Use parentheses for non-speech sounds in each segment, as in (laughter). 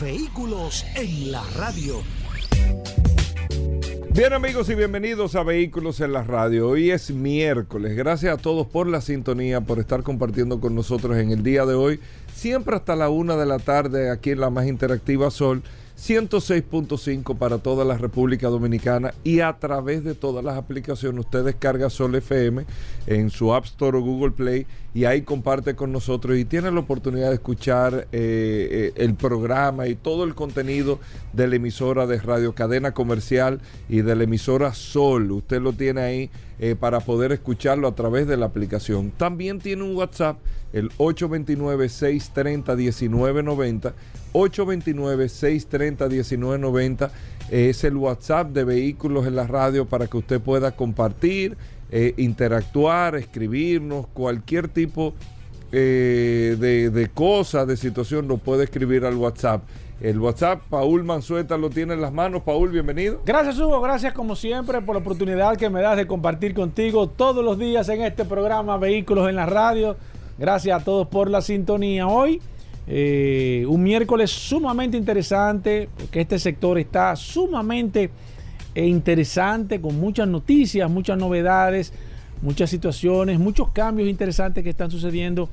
Vehículos en la radio. Bien amigos y bienvenidos a Vehículos en la Radio. Hoy es miércoles. Gracias a todos por la sintonía, por estar compartiendo con nosotros en el día de hoy. Siempre hasta la una de la tarde aquí en la más interactiva Sol. 106.5 para toda la República Dominicana y a través de todas las aplicaciones usted descarga Sol FM en su App Store o Google Play y ahí comparte con nosotros y tiene la oportunidad de escuchar eh, eh, el programa y todo el contenido de la emisora de Radio Cadena Comercial y de la emisora Sol. Usted lo tiene ahí eh, para poder escucharlo a través de la aplicación. También tiene un WhatsApp, el 829-630-1990. 829-630-1990 es el WhatsApp de Vehículos en la Radio para que usted pueda compartir, eh, interactuar, escribirnos, cualquier tipo eh, de, de cosa, de situación, lo puede escribir al WhatsApp. El WhatsApp, Paul Manzueta lo tiene en las manos. Paul, bienvenido. Gracias, Hugo. Gracias, como siempre, por la oportunidad que me das de compartir contigo todos los días en este programa Vehículos en la Radio. Gracias a todos por la sintonía. Hoy, eh, un miércoles sumamente interesante, porque este sector está sumamente eh, interesante, con muchas noticias, muchas novedades, muchas situaciones, muchos cambios interesantes que están sucediendo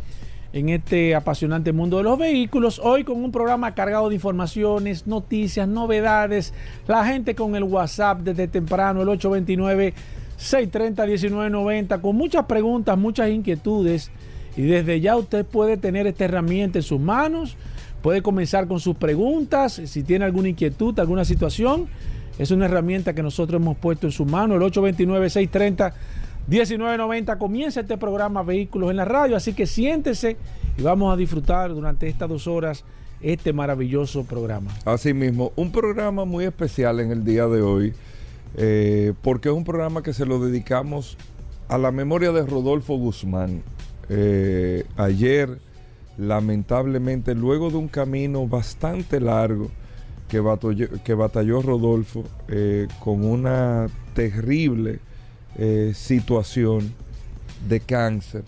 en este apasionante mundo de los vehículos. Hoy con un programa cargado de informaciones, noticias, novedades. La gente con el WhatsApp desde temprano, el 829-630-1990, con muchas preguntas, muchas inquietudes. Y desde ya usted puede tener esta herramienta en sus manos. Puede comenzar con sus preguntas. Si tiene alguna inquietud, alguna situación, es una herramienta que nosotros hemos puesto en su mano. El 829-630. 1990 comienza este programa Vehículos en la Radio, así que siéntese y vamos a disfrutar durante estas dos horas este maravilloso programa. Así mismo, un programa muy especial en el día de hoy, eh, porque es un programa que se lo dedicamos a la memoria de Rodolfo Guzmán. Eh, ayer, lamentablemente, luego de un camino bastante largo que batalló, que batalló Rodolfo eh, con una terrible eh, situación de cáncer.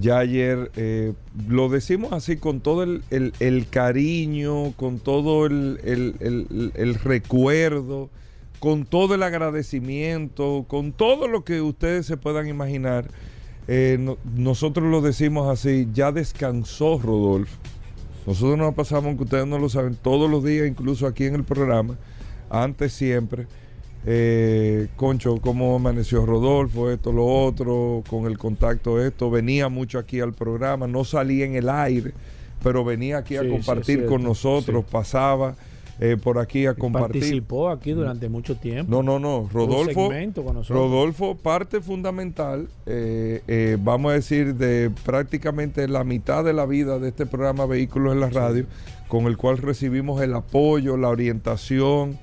Ya ayer eh, lo decimos así con todo el, el- cariño, con todo el, el- recuerdo, con todo el agradecimiento, con todo lo que ustedes se puedan imaginar. No- nosotros lo decimos así, ya descansó Rodolfo. Nosotros nos pasamos, que ustedes no lo saben, todos los días, incluso aquí en el programa, antes siempre. Eh, Concho, cómo amaneció Rodolfo, esto, lo otro, con el contacto, esto. Venía mucho aquí al programa, no salía en el aire, pero venía aquí a Sí, compartir con nosotros, sí. pasaba eh, por aquí a compartir. Participó aquí durante mucho tiempo. No, no, no. Rodolfo. Rodolfo, parte fundamental, eh, eh, vamos a decir, de prácticamente la mitad de la vida de este programa Vehículos en la Radio, con el cual recibimos el apoyo, la orientación,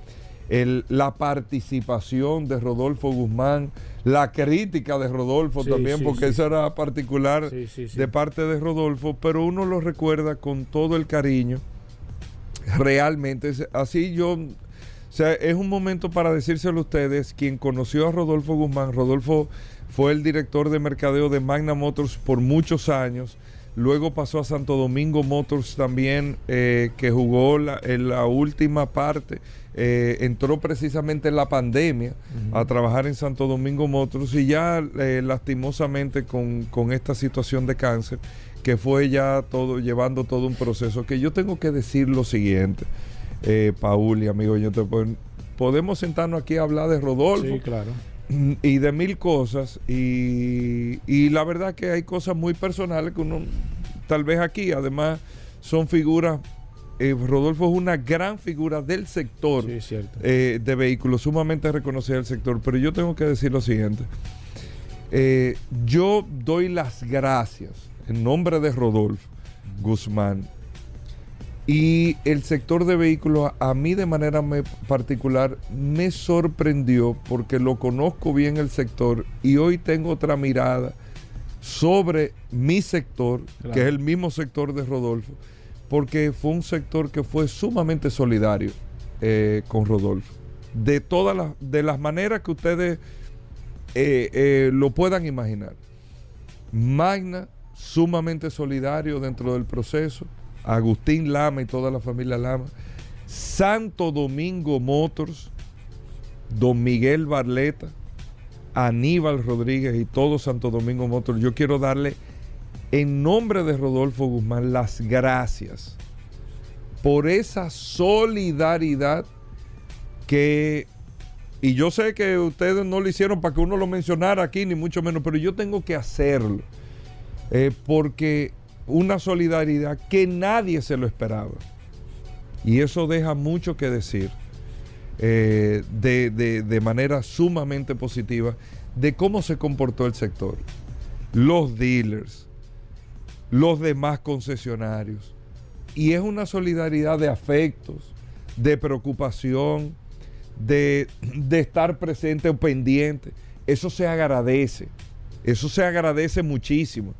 el- la participación de Rodolfo Guzmán, la crítica de Rodolfo Sí, también, sí, porque eso era particular de parte de Rodolfo, pero uno lo recuerda con todo el cariño realmente. es- Así. Yo, o sea, es un momento para decírselo a ustedes, quien conoció a Rodolfo Guzmán, Rodolfo fue el director de mercadeo de Magna Motors por muchos años, luego pasó a Santo Domingo Motors también, eh, que jugó la, en la última parte, eh, entró precisamente en la pandemia a trabajar en Santo Domingo Motors y ya eh, lastimosamente con, con esta situación de cáncer, que fue ya todo, llevando todo un proceso, que yo tengo que decir lo siguiente, eh, Paul y amigo, yo te podemos sentarnos aquí a hablar de Rodolfo Sí, claro. (clears throat) y de mil cosas y, y la verdad que hay cosas muy personales que uno tal vez aquí además son figuras eh, Rodolfo es una gran figura del sector Sí, eh, de vehículos sumamente reconocida del sector pero yo tengo que decir lo siguiente Eh, yo doy las gracias en nombre de Rodolfo Guzmán Y el sector de vehículos a mí de manera me- particular me sorprendió porque lo conozco bien el sector y hoy tengo otra mirada sobre mi sector, Claro. que es el mismo sector de Rodolfo, porque fue un sector que fue sumamente solidario eh, con Rodolfo. De todas las, de las maneras que ustedes eh, eh, lo puedan imaginar. Magna, sumamente solidario dentro del proceso. Agustín Lama y toda la familia Lama. Santo Domingo Motors, Don Miguel Barleta, Aníbal Rodríguez y todo Santo Domingo Motors. Yo quiero darle en nombre de Rodolfo Guzmán las gracias por esa solidaridad que y yo sé que ustedes no lo hicieron para que uno lo mencionara aquí, ni mucho menos, pero yo tengo que hacerlo. Eh, porque una solidaridad que nadie se lo esperaba. Y eso deja mucho que decir eh, de, de- de manera sumamente positiva de cómo se comportó el sector. Los dealers, los demás concesionarios. Y es una solidaridad de afectos, de preocupación, de, de estar presente o pendiente. Eso se agradece. Eso se agradece muchísimo.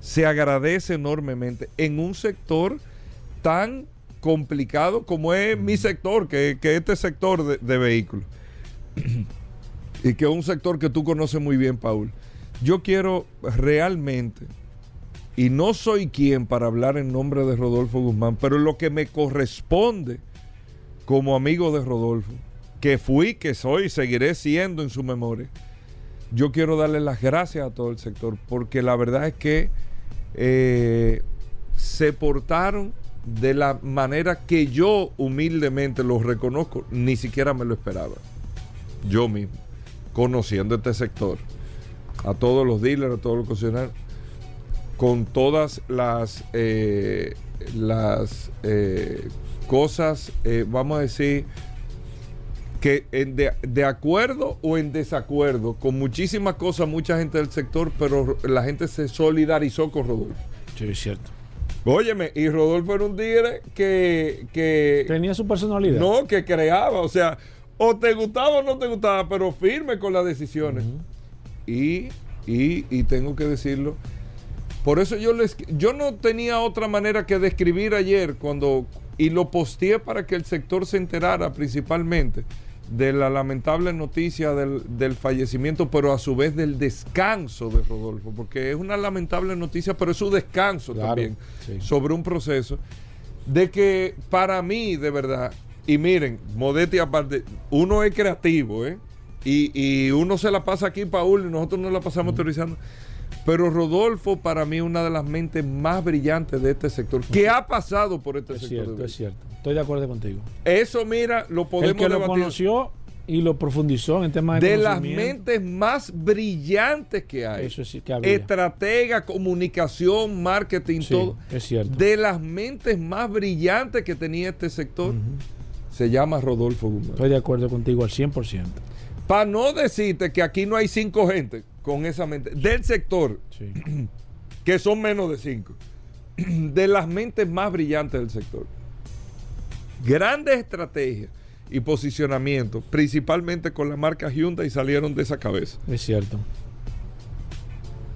Se agradece enormemente en un sector tan complicado como es mi sector, que, que este sector de, de vehículos. (clears throat) y que es un sector que tú conoces muy bien, Paul. Yo quiero realmente, y no soy quien para hablar en nombre de Rodolfo Guzmán, pero lo que me corresponde como amigo de Rodolfo, que fui, que soy y seguiré siendo en su memoria, yo quiero darle las gracias a todo el sector, porque la verdad es que eh, se portaron de la manera que yo humildemente los reconozco, ni siquiera me lo esperaba. Yo mismo, conociendo este sector, a todos los dealers, a todos los concesionarios, con todas las, eh, las eh, cosas, eh, vamos a decir, que en de, de acuerdo o en desacuerdo con muchísimas cosas, mucha gente del sector, pero la gente se solidarizó con Rodolfo. Sí, es cierto. Óyeme, y Rodolfo era un tigre que, que Tenía su personalidad. no, que creaba, o sea, o te gustaba o no te gustaba, pero firme con las decisiones. y, y, y tengo que decirlo, por eso yo les yo no tenía otra manera que describir ayer cuando y lo posteé para que el sector se enterara principalmente de la lamentable noticia del, del fallecimiento, pero a su vez del descanso de Rodolfo, porque es una lamentable noticia, pero es su descanso Claro, también sí. sobre un proceso de que para mí, de verdad, y miren, modestia aparte, uno es creativo, ¿eh? Y, y uno se la pasa aquí, Paul, y nosotros no la pasamos teorizando. Pero Rodolfo, para mí, una de las mentes más brillantes de este sector, que ha pasado por este Es sector. cierto, de es cierto. Estoy de acuerdo contigo. Eso, mira, lo El podemos que lo conoció y lo profundizó en temas de, de las mentes más brillantes que hay. Eso sí que había. Estratega, comunicación, marketing, Sí, todo. es cierto. De las mentes más brillantes que tenía este sector, se llama Rodolfo Guzmán. Estoy de acuerdo contigo al 100%. Para no decirte que aquí no hay cinco gente con esa mente, del sector, Sí. (clears throat) que son menos de cinco, (clears throat) de las mentes más brillantes del sector. Grandes estrategias y posicionamientos, principalmente con la marca Hyundai, salieron de esa cabeza. Es cierto.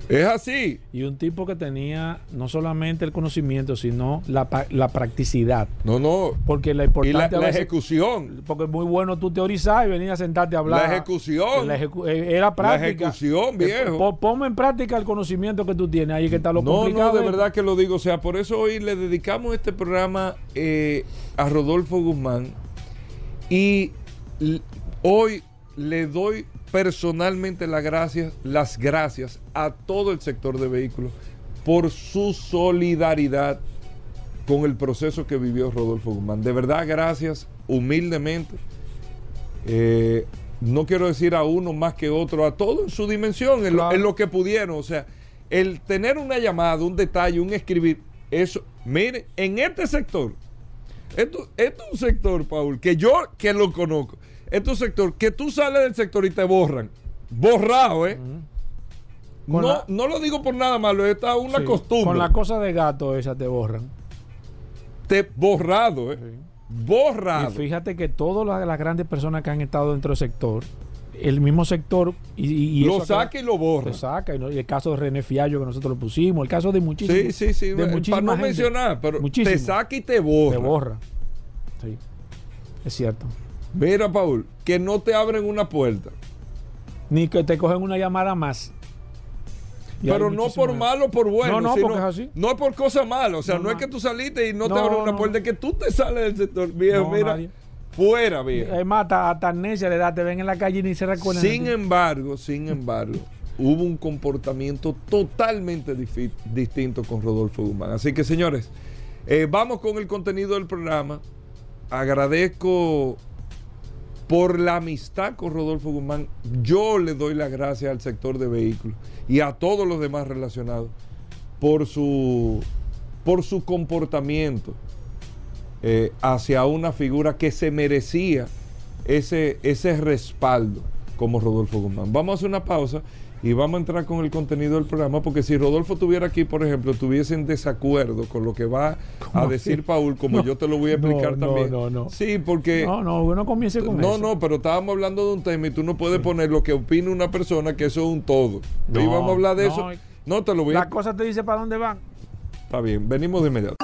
Es así. Y un tipo que tenía no solamente el conocimiento, sino la, la practicidad. No, no. Porque la Y la, importante a la veces- ejecución. porque es muy bueno tú teorizar y venir a sentarte a hablar. La ejecución. La ejecu- eh, era práctica. ejecución, Eh, viejo. po- Ponme en práctica el conocimiento que tú tienes. Ahí que está lo No, complicado. no, de esto. verdad que lo digo. O sea, por eso hoy le dedicamos este programa eh, a Rodolfo Guzmán. Y hoy le doy personalmente las gracias, las gracias a todo el sector de vehículos por su solidaridad con el proceso que vivió Rodolfo Guzmán. De verdad, gracias, humildemente. Eh, no quiero decir a uno más que otro, a todo en su dimensión, en, lo, en lo que pudieron. O sea, el tener una llamada, un detalle, un escribir, eso, mire, en este sector, esto, esto es un sector, Paul, que yo que lo conozco, esto es un sector que tú sales del sector y te borran. Borrado, ¿eh? No, la- no lo digo por nada malo, esta es una Sí, costumbre. Con la cosa de gato esa te borran. te borrado, ¿eh? Borrado. Y fíjate que todas las, las grandes personas que han estado dentro del sector, el mismo sector y, lo saca y lo borra. lo saca. Y, el caso de René Fiallo que nosotros lo pusimos, el caso de muchísimos. Sí, sí, sí. de Para no gente. mencionar, pero Muchísimo. te saca y te borra. Te borra. Sí. Es cierto. Mira, Paul, que no te abren una puerta. Ni que te cogen una llamada más. Y pero no por de- malo por bueno. No, no, sino- porque es así. No es por cosa mala. O sea, no, No, es que tú saliste y no, te abren una puerta, es que tú te sales del sector. Mira. nadie. Fuera, viejo. Es más, hasta, hasta amnesia le da, te ven en la calle y ni se recuerdan. Sin embargo, sin embargo, hubo un comportamiento totalmente distinto con Rodolfo Guzmán. Así que, señores, eh, vamos con el contenido del programa. Agradezco por la amistad con Rodolfo Guzmán. Yo le doy las gracias al sector de vehículos y a todos los demás relacionados por su, por su comportamiento eh, hacia una figura que se merecía ese, ese respaldo como Rodolfo Guzmán. Vamos a hacer una pausa y vamos a entrar con el contenido del programa, porque si Rodolfo estuviera aquí, por ejemplo, estuviese en desacuerdo con lo que va a ¿Cómo decir así? Paul, como No, yo te lo voy a explicar no, no, también. no, no. Sí, porque... No, no, uno comience con No, eso. no, pero estábamos hablando de un tema y tú no puedes poner lo que opina una persona, que eso es un todo. No, y vamos a hablar de no. eso. No, te lo voy a La cosa te dice para dónde van. Está bien, venimos de inmediato.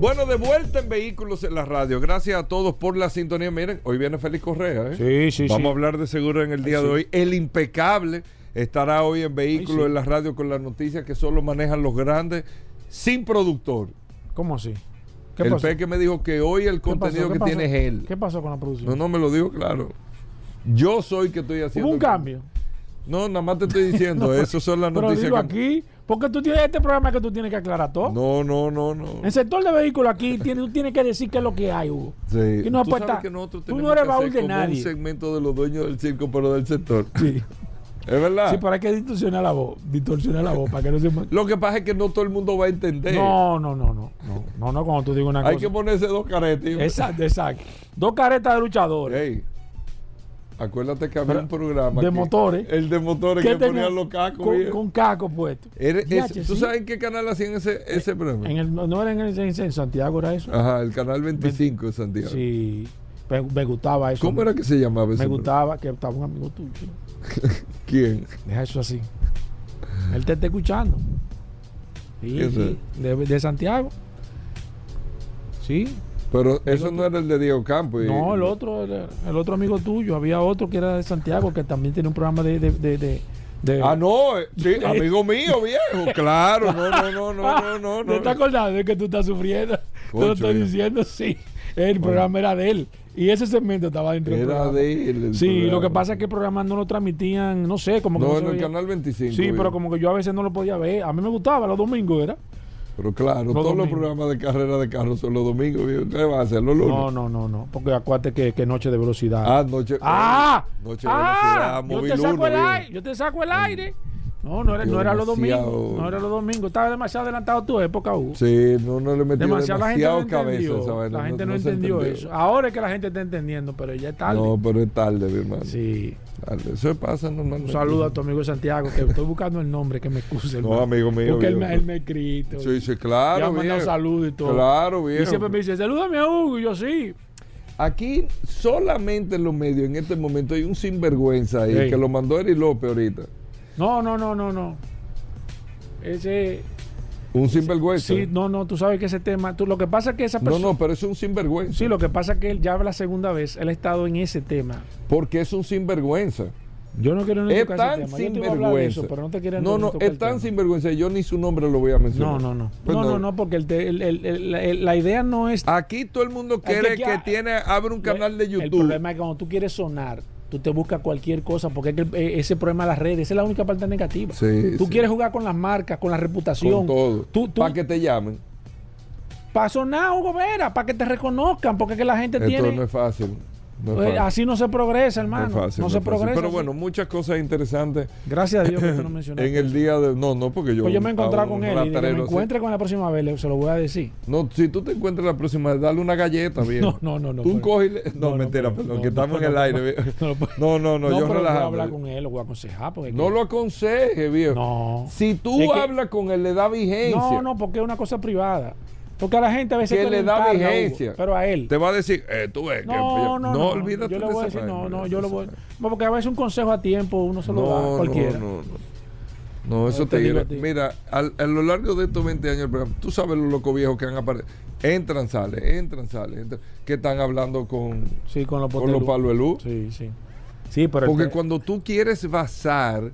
Bueno, de vuelta en Vehículos en la Radio. Gracias a todos por la sintonía. Miren, hoy viene Félix Correa. ¿eh? Sí, sí, Vamos sí. a hablar de seguro en el día de hoy. El impecable estará hoy en Vehículos sí. en la Radio con las noticias que solo manejan los grandes sin productor. ¿Cómo así? ¿Qué el pasó? Peque me dijo que hoy el contenido ¿Qué que pasó? tiene es él. ¿Qué pasó con la producción? No, no me lo dijo claro. Yo soy que estoy haciendo. Hubo un cambio. No, nada más te estoy diciendo. (laughs) No, Eso son las Pero noticias dilo que. aquí, porque tú tienes este programa que tú tienes que aclarar todo. No, no, no, no. El sector de vehículos aquí tiene- tú tienes que decir qué es lo que hay, Hugo. Sí. Y no Tú sabes que nosotros tú no eres que baúl hacer de como nadie. un segmento de los dueños del circo, pero del sector. Sí. (laughs) Es verdad. Sí, pero hay que distorsionar la voz. Distorsionar la voz para que no se. (laughs) Lo que pasa es que no todo el mundo va a entender. No, no, no, no. No, no, no, cuando tú digas una Hay cosa. que ponerse dos caretas. Exacto, exacto. Dos caretas de luchadores. Ey, acuérdate que había Pero, un programa. de que- motores. El de motores ¿Qué que ponían los cacos. Con, con caco puesto. Era- ese- Yache, ¿Tú sí. sabes en qué canal hacían ese, ese programa? En el, no era en, el- en- Santiago, era eso. Ajá, el canal 25 de Santiago. Sí. Me, me gustaba eso. ¿Cómo era que se llamaba ese Me programa? gustaba que estaba un amigo tuyo. (laughs) ¿Quién? Deja eso así. Él te está escuchando. Sí, ¿Quién sí. De, de Santiago. Sí. Pero eso no era el de Diego Campos. y- No, el otro, el, el otro amigo tuyo. Había otro que era de Santiago que también tiene un programa de. de, de, de- de- Ah, no, eh, sí, (laughs) amigo mío, viejo. Claro, no, no, no, no, no, no. ¿No (laughs) te no. acordás de que tú estás sufriendo? Te lo estoy diciendo, sí. El programa era de él. Y ese segmento estaba dentro del Era programa. de él. Sí, lo que programa. pasa es que el programa no lo transmitían, no sé, como que No, no en el canal 25. Sí, viejo. pero como que yo a veces no lo podía ver. A mí me gustaba los domingos, ¿era? Pero claro, Los todos los programas de carrera de carros son los domingos. ¿Qué va a hacer? Los lunes. No, no, no, no. Porque acuérdate que, que Noche de Velocidad. Ah, noche. ¡Ah! Noche de ¡Ah! velocidad, yo te saco el aire. Yo te saco el aire. No, no era, no era los demasiado- domingos. No era los domingos. Estaba demasiado adelantado tu época, Hugo. Sí, no, no le metió demasiado, la gente demasiado no cabeza entendió. la gente no, entendió, eso. Ahora es que la gente está entendiendo, pero ya es tarde. No, pero es tarde, mi hermano. Sí. Tarde. Eso pasa Un normalmente. saludo a tu amigo Santiago, que estoy buscando el nombre, que me excuse. No, hermano. amigo mío, Porque él, viejo. me- él me ha escrito. Sí, sí, claro. Ya me ha mandado saludos y todo. Claro, Y viejo. siempre me dice, salúdame a Hugo. Y yo, sí. Aquí solamente en los medios en este momento hay un sinvergüenza ahí que lo mandó Eri López ahorita. No, no, no, no, no. Ese... Un sinvergüenza. Sí, no, no, tú sabes que ese tema... Tú, lo que pasa es que esa no, persona... no, pero es un sinvergüenza. Sí, lo que pasa es que él ya la segunda vez, él ha estado en ese tema. Porque es un sinvergüenza. Yo no quiero ni Es tan sinvergüenza. pero no te No, no, es el tan sinvergüenza. Yo ni su nombre lo voy a mencionar. No, no, no. Pues no, no, no, porque el te- el- el- el- la- el- idea no es... Aquí todo el mundo quiere que que, ya- tiene, abre un canal de El YouTube. problema es que cuando tú quieres sonar, tú te buscas cualquier cosa, porque es que eh, ese problema de las redes, esa es la única parte negativa. Sí, tú sí. quieres jugar con las marcas, con la reputación. con todo. Tú, tú, Para que te llamen. Para sonar, Hugo Vera, para que te reconozcan, porque es que la gente Esto tiene... no es fácil. No así no se progresa, No hermano. No, fácil, no se fácil. progresa. Pero así. bueno, muchas cosas interesantes Gracias a Dios que tú (laughs) no mencionaste. en el día de. No, no, porque yo. Pues yo me he encontrado con él y que me raterero así. encuentre con la próxima vez, le- se lo voy a decir. No, si tú te encuentras la próxima vez, dale una galleta, (laughs) viejo. No, no, no, no, Tú pero- coges. No, mentira, perdón, no, que estamos en el aire, no, viejo. no No, no, yo pero voy a hablar con él, lo voy a aconsejar. Porque No lo aconseje, viejo. No. Si tú hablas con él, le da vigencia. No, no, porque es una cosa privada. Porque a la gente a veces que le quieren da carga, vigencia. Hugo, pero a él. Te va a decir, eh, tú ves, que- No, no, no. olvídate yo le de voy a decir, no, no, yo lo voy. no, Porque a veces un consejo a tiempo uno se lo da a No, cualquiera. no, no, no. No, eso te digo. Mira, al- a lo largo de estos 20 años, tú sabes los locos viejos que han aparecido. Entran, salen, entran, salen. entran, que están hablando con, Sí, con los con los potelú. palos de luz. Sí, sí. Sí, pero Porque cuando tú quieres basar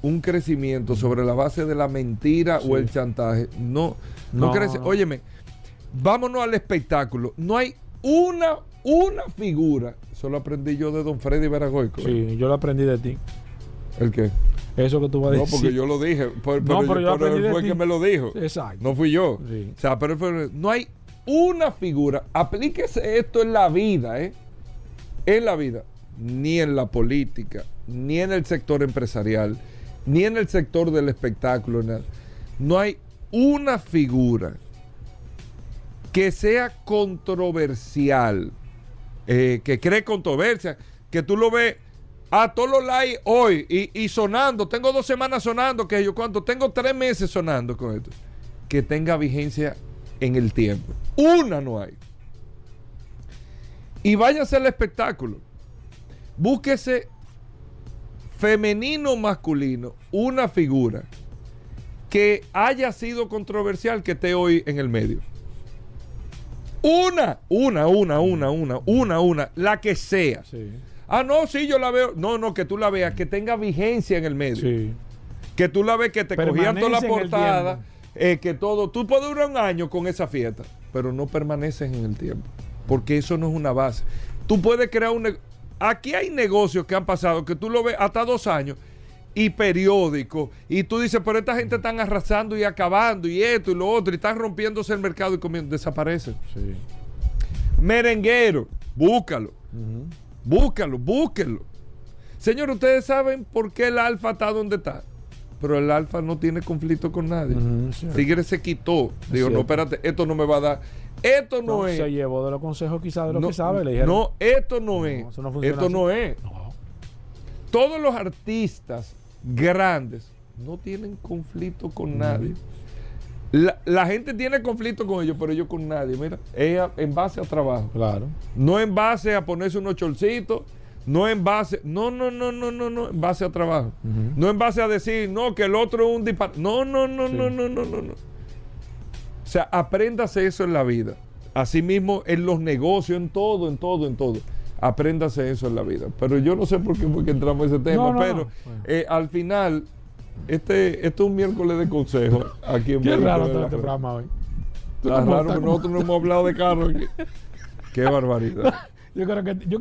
un crecimiento sobre la base de la mentira o el chantaje, no, no, No, crece. no. Óyeme, vámonos al espectáculo. No hay una, una figura. Eso lo aprendí yo de don Freddy Veragoico. Sí, yo lo aprendí de ti. ¿El qué? Eso que tú vas a No, decir. porque yo lo dije. Pero, No, pero yo pero aprendí él fue el que me lo dijo. Exacto. No fui yo. Sí. O sea, pero, fue- no hay una figura. Aplíquese esto en la vida, ¿eh? En la vida. Ni en la política, ni en el sector empresarial, ni en el sector del espectáculo. No hay una figura que sea controversial, eh, que cree controversia, que tú lo ves a todos los likes hoy y, sonando. Tengo dos semanas sonando, que yo cuánto, tengo tres meses sonando con esto. Que tenga vigencia en el tiempo. Una no hay. Y váyase al espectáculo. Búsquese femenino masculino, una figura que haya sido controversial que esté hoy en el medio. Una, una, una, una, una, una, una, la que sea. Sí. Ah, no, sí, yo la veo. No, no, que tú la veas, que tenga vigencia en el medio. Sí. Que tú la ves, que te cogían toda la portada, eh, que todo. Tú puedes durar un año con esa fiesta, pero no permaneces en el tiempo. Porque eso no es una base. Tú puedes crear un. Aquí hay negocios que han pasado que tú lo ves hasta dos años y periódicos. Y tú dices, pero esta gente están arrasando y acabando y esto y lo otro y están rompiéndose el mercado y comiendo. Desaparecen. Sí. Merenguero, búscalo. Búscalo, búsquenlo. Señor, ustedes saben por qué el alfa está donde está. Pero el alfa no tiene conflicto con nadie. Cierto. Tigre se quitó. Es Digo, no, espérate, esto no me va a dar. Esto no, No, es. se llevó de los consejos quizás de lo no, que sabe. Le dijeron, no, esto no, es. eso no funciona esto así. no es. Todos los artistas grandes no tienen conflicto con nadie. La, la gente tiene conflicto con ellos, pero ellos con nadie. Mira, ella en base a trabajo. Claro. No en base a ponerse unos chorcitos, no en base, no, no, no, no, no, no, en base a trabajo. No en base a decir, no, que el otro es un disparo. No, no, no, Sí. no, no, no, no, no. O sea, apréndase eso en la vida. Asimismo, en los negocios, en todo, en todo, en todo. Apréndase eso en la vida. Pero yo no sé por qué fue que entramos en ese tema, No, no, pero. Bueno. eh, al final, este, este es un miércoles de consejo aquí en Qué raro este programa hoy. Está raro, está porque nosotros no hemos hablado de carro aquí. (laughs) Qué barbaridad. (laughs) Yo creo que yo,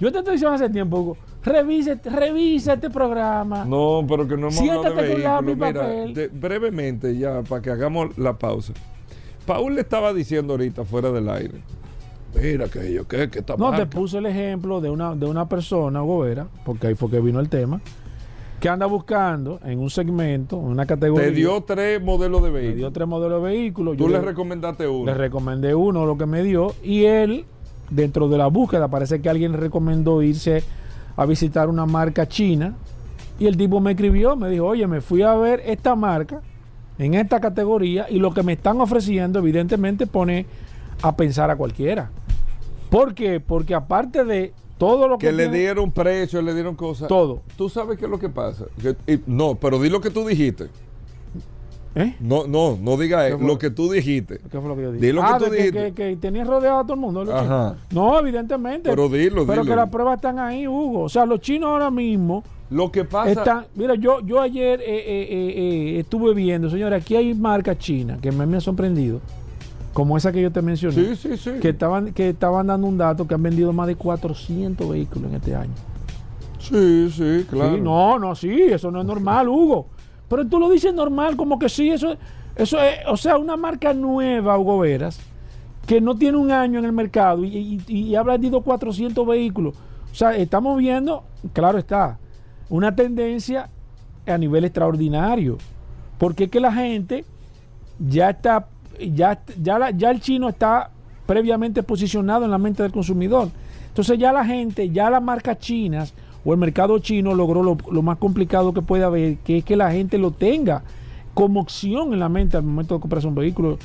yo te estoy diciendo hace tiempo, Hugo, revisa, revisa este programa. No, pero que no hemos hablado de Siéntate lápiz y vehículos. Mira, de- brevemente ya, para que hagamos la pausa. Paul le estaba diciendo ahorita fuera del aire. Mira que yo, que, que está No, te puse el ejemplo de una, de una persona, Hugo Vera, porque ahí fue que vino el tema, que anda buscando en un segmento, en una categoría. Te dio tres modelos de me dio vehículos. tres modelos de vehículos. Tú yo le le, recomendaste uno. le recomendé uno, lo que me dio, y él, dentro de la búsqueda, parece que alguien recomendó irse a visitar una marca china, y el tipo me escribió, me dijo, oye, me fui a ver esta marca en esta categoría, y lo que me están ofreciendo, evidentemente, pone a pensar a cualquiera. ¿Por qué? Porque aparte de todo lo que, que le tiene- dieron precio, le dieron cosas. Todo. Tú sabes qué es lo que pasa. Que- y- no, pero di lo que tú dijiste. ¿Eh? No, no, no diga ¿Qué eh, lo que tú dijiste. ¿Qué fue lo que yo dije? Di lo que ah, tú que, dijiste. que, que tenías rodeado a todo el mundo. los Ajá. No, evidentemente. Pero dilo, Pero dilo. que las pruebas están ahí, Hugo. O sea, los chinos ahora mismo Lo que pasa. están. Mira, yo, yo ayer eh, eh, estuve viendo, señores, aquí hay marcas chinas que me, me han sorprendido. Como esa que yo te mencioné. Sí, sí, sí. Que estaban, que estaban dando un dato que han vendido más de 400 vehículos en este año. Sí, sí, claro. No, no, sí, eso no es normal, Hugo. Pero tú lo dices normal, como que sí, eso, eso es, o sea, una marca nueva, Hugo Veras, que no tiene un año en el mercado y, y, y ha vendido 400 vehículos. O sea, estamos viendo, claro está, una tendencia a nivel extraordinario. Porque es que la gente ya está, ya, ya, la- ya el chino está previamente posicionado en la mente del consumidor. Entonces ya la gente, ya las marcas chinas o el mercado chino logró lo, lo más complicado que puede haber, que es que la gente lo tenga como opción en la mente al momento de comprarse un vehículo.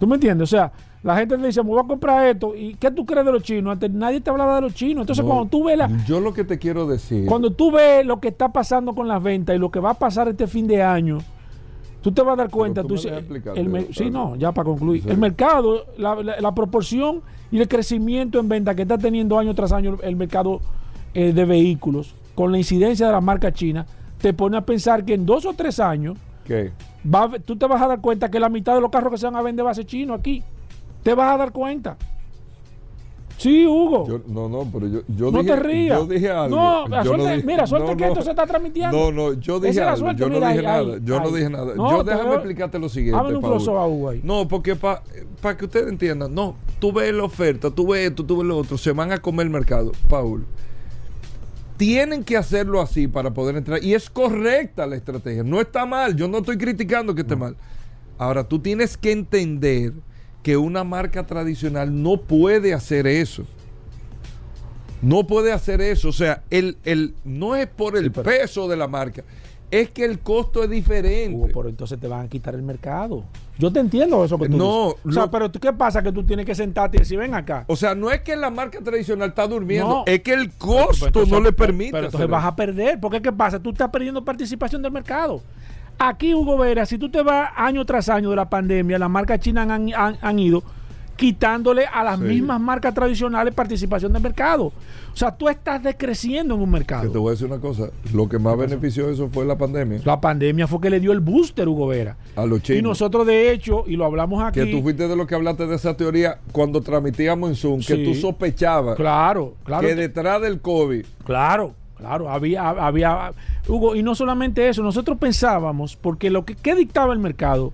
¿Tú me entiendes? O sea, La gente te dice, me voy a comprar esto. ¿Y qué tú crees de los chinos? Antes nadie te hablaba de los chinos. Entonces, No, cuando tú ves la, Yo lo que te quiero decir. cuando tú ves lo que está pasando con las ventas y lo que va a pasar este fin de año, tú te vas a dar cuenta. tú el sí, no, ya para concluir. Sí. El mercado, la, la- la proporción y el crecimiento en venta que está teniendo año tras año el mercado eh, de vehículos, con la incidencia de la marca china, te pone a pensar que en dos o tres años ¿Qué? va tú te vas a dar cuenta que la mitad de los carros que se van a vender va a ser chino aquí. Te vas a dar cuenta. Sí, Hugo. Yo- no, no, pero yo, yo no dije, te rías. Yo dije algo. No, la suerte- dije- mira, suerte no, que esto se está transmitiendo. No, no, yo dije algo. suerte, yo no mira, dije ahí, nada. ahí, yo no dije nada. No, yo déjame explicarte lo siguiente. Háblale un a Hugo ahí. No, porque para que ustedes entiendan, no, tú ves la oferta, tú ves esto, tú ves lo otro, se van a comer el mercado. Paul, tienen que hacerlo así para poder entrar. Y es correcta la estrategia. No está mal. Yo no estoy criticando que esté mal. Ahora, tú tienes que entender que una marca tradicional no puede hacer eso. No puede hacer eso. O sea, el, el, no es por el Sí, pero- peso de la marca. Es que el costo es diferente. Hugo, pero entonces te van a quitar el mercado. Yo te entiendo eso que tú No, dices. O sea, lo- pero ¿qué pasa? Que tú tienes que sentarte y decir, ven acá. O sea, no es que la marca tradicional está durmiendo, No. es que el Pero costo entonces- no le permite. Pero entonces hacer vas eso. a perder. Porque ¿qué pasa? Tú estás perdiendo participación del mercado. Aquí, Hugo Vera, si tú te vas año tras año de la pandemia, las marcas chinas han, han- han ido quitándole a las Sí. mismas marcas tradicionales participación del mercado. O sea, tú estás decreciendo en un Que mercado. te voy a decir una cosa, lo que más benefició eso fue la pandemia La pandemia fue que le dio el booster, Hugo Vera. a los chinos. Y nosotros, de hecho, y lo hablamos aquí. que tú fuiste de lo que hablaste de esa teoría cuando transmitíamos en Zoom, que tú sospechabas Claro, claro. que detrás del COVID, Claro, claro, había, había, Hugo, y no solamente eso, nosotros pensábamos, porque lo que ¿qué dictaba el mercado,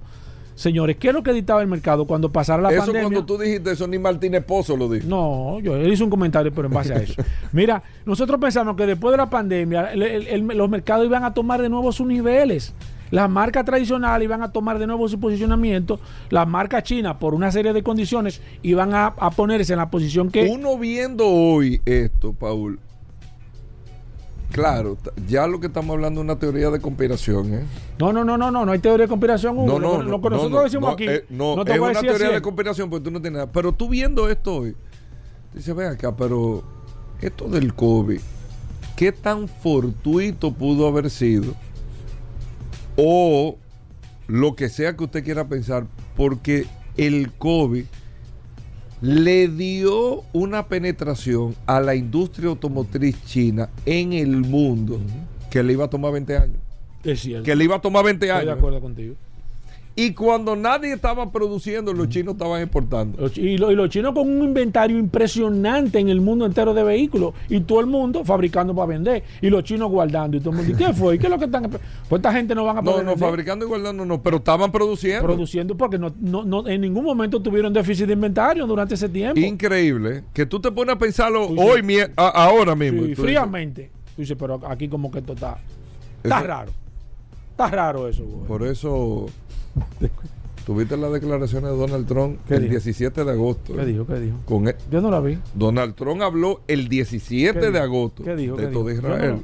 señores, ¿qué es lo que dictaba el mercado cuando pasara la eso pandemia? cuando tú dijiste eso, ni Martínez Pozo lo dijo. No, yo él hizo un comentario, pero en base a eso. (laughs) Mira, nosotros pensamos que después de la pandemia, el- el- el- los mercados iban a tomar de nuevo sus niveles. Las marcas tradicionales iban a tomar de nuevo su posicionamiento. Las marcas chinas, por una serie de condiciones, iban a, a ponerse en la posición que. Uno viendo hoy esto, Paul, claro, ya lo que estamos hablando es una teoría de conspiración, ¿eh? No, no, no, no, no, no hay teoría de conspiración. Hugo. No, no, lo, no, lo que no, nosotros no, decimos no, aquí. eh, no, te es voy una decir teoría de conspiración, porque tú no tienes nada. Pero tú viendo esto hoy, dices, ven acá, pero esto del COVID, ¿qué tan fortuito pudo haber sido? O lo que sea que usted quiera pensar, porque el COVID le dio una penetración a la industria automotriz china en el mundo que le iba a tomar 20 años. Es cierto. Que le iba a tomar 20 Estoy de años. acuerdo contigo. Y cuando nadie estaba produciendo, los chinos estaban exportando. Los Y, lo- y los chinos con un inventario impresionante en el mundo entero de vehículos. Y todo el mundo fabricando para vender. Y los chinos guardando. Y todo el mundo, ¿y qué fue? ¿Y qué es lo que están? Pues esta gente no van a No, poder no, vender. fabricando igual, no, no, no, pero estaban produciendo. produciendo porque no, no, no- en ningún momento tuvieron déficit de inventario durante ese tiempo. Increíble. Que tú te pones a pensarlo Sí, hoy, sí. mie- a- ahora mismo. Sí, Y fríamente. Tú dices, pero aquí como que esto está, está Eso- raro. Está raro eso. güey. Por eso, (laughs) tuviste las declaraciones de Donald Trump ¿Qué el dijo? 17 de agosto. ¿Qué dijo? ¿Qué dijo? Con e- Yo no la vi. Donald Trump habló el 17 ¿Qué de agosto ¿Qué dijo? de ¿Qué todo dijo? Israel.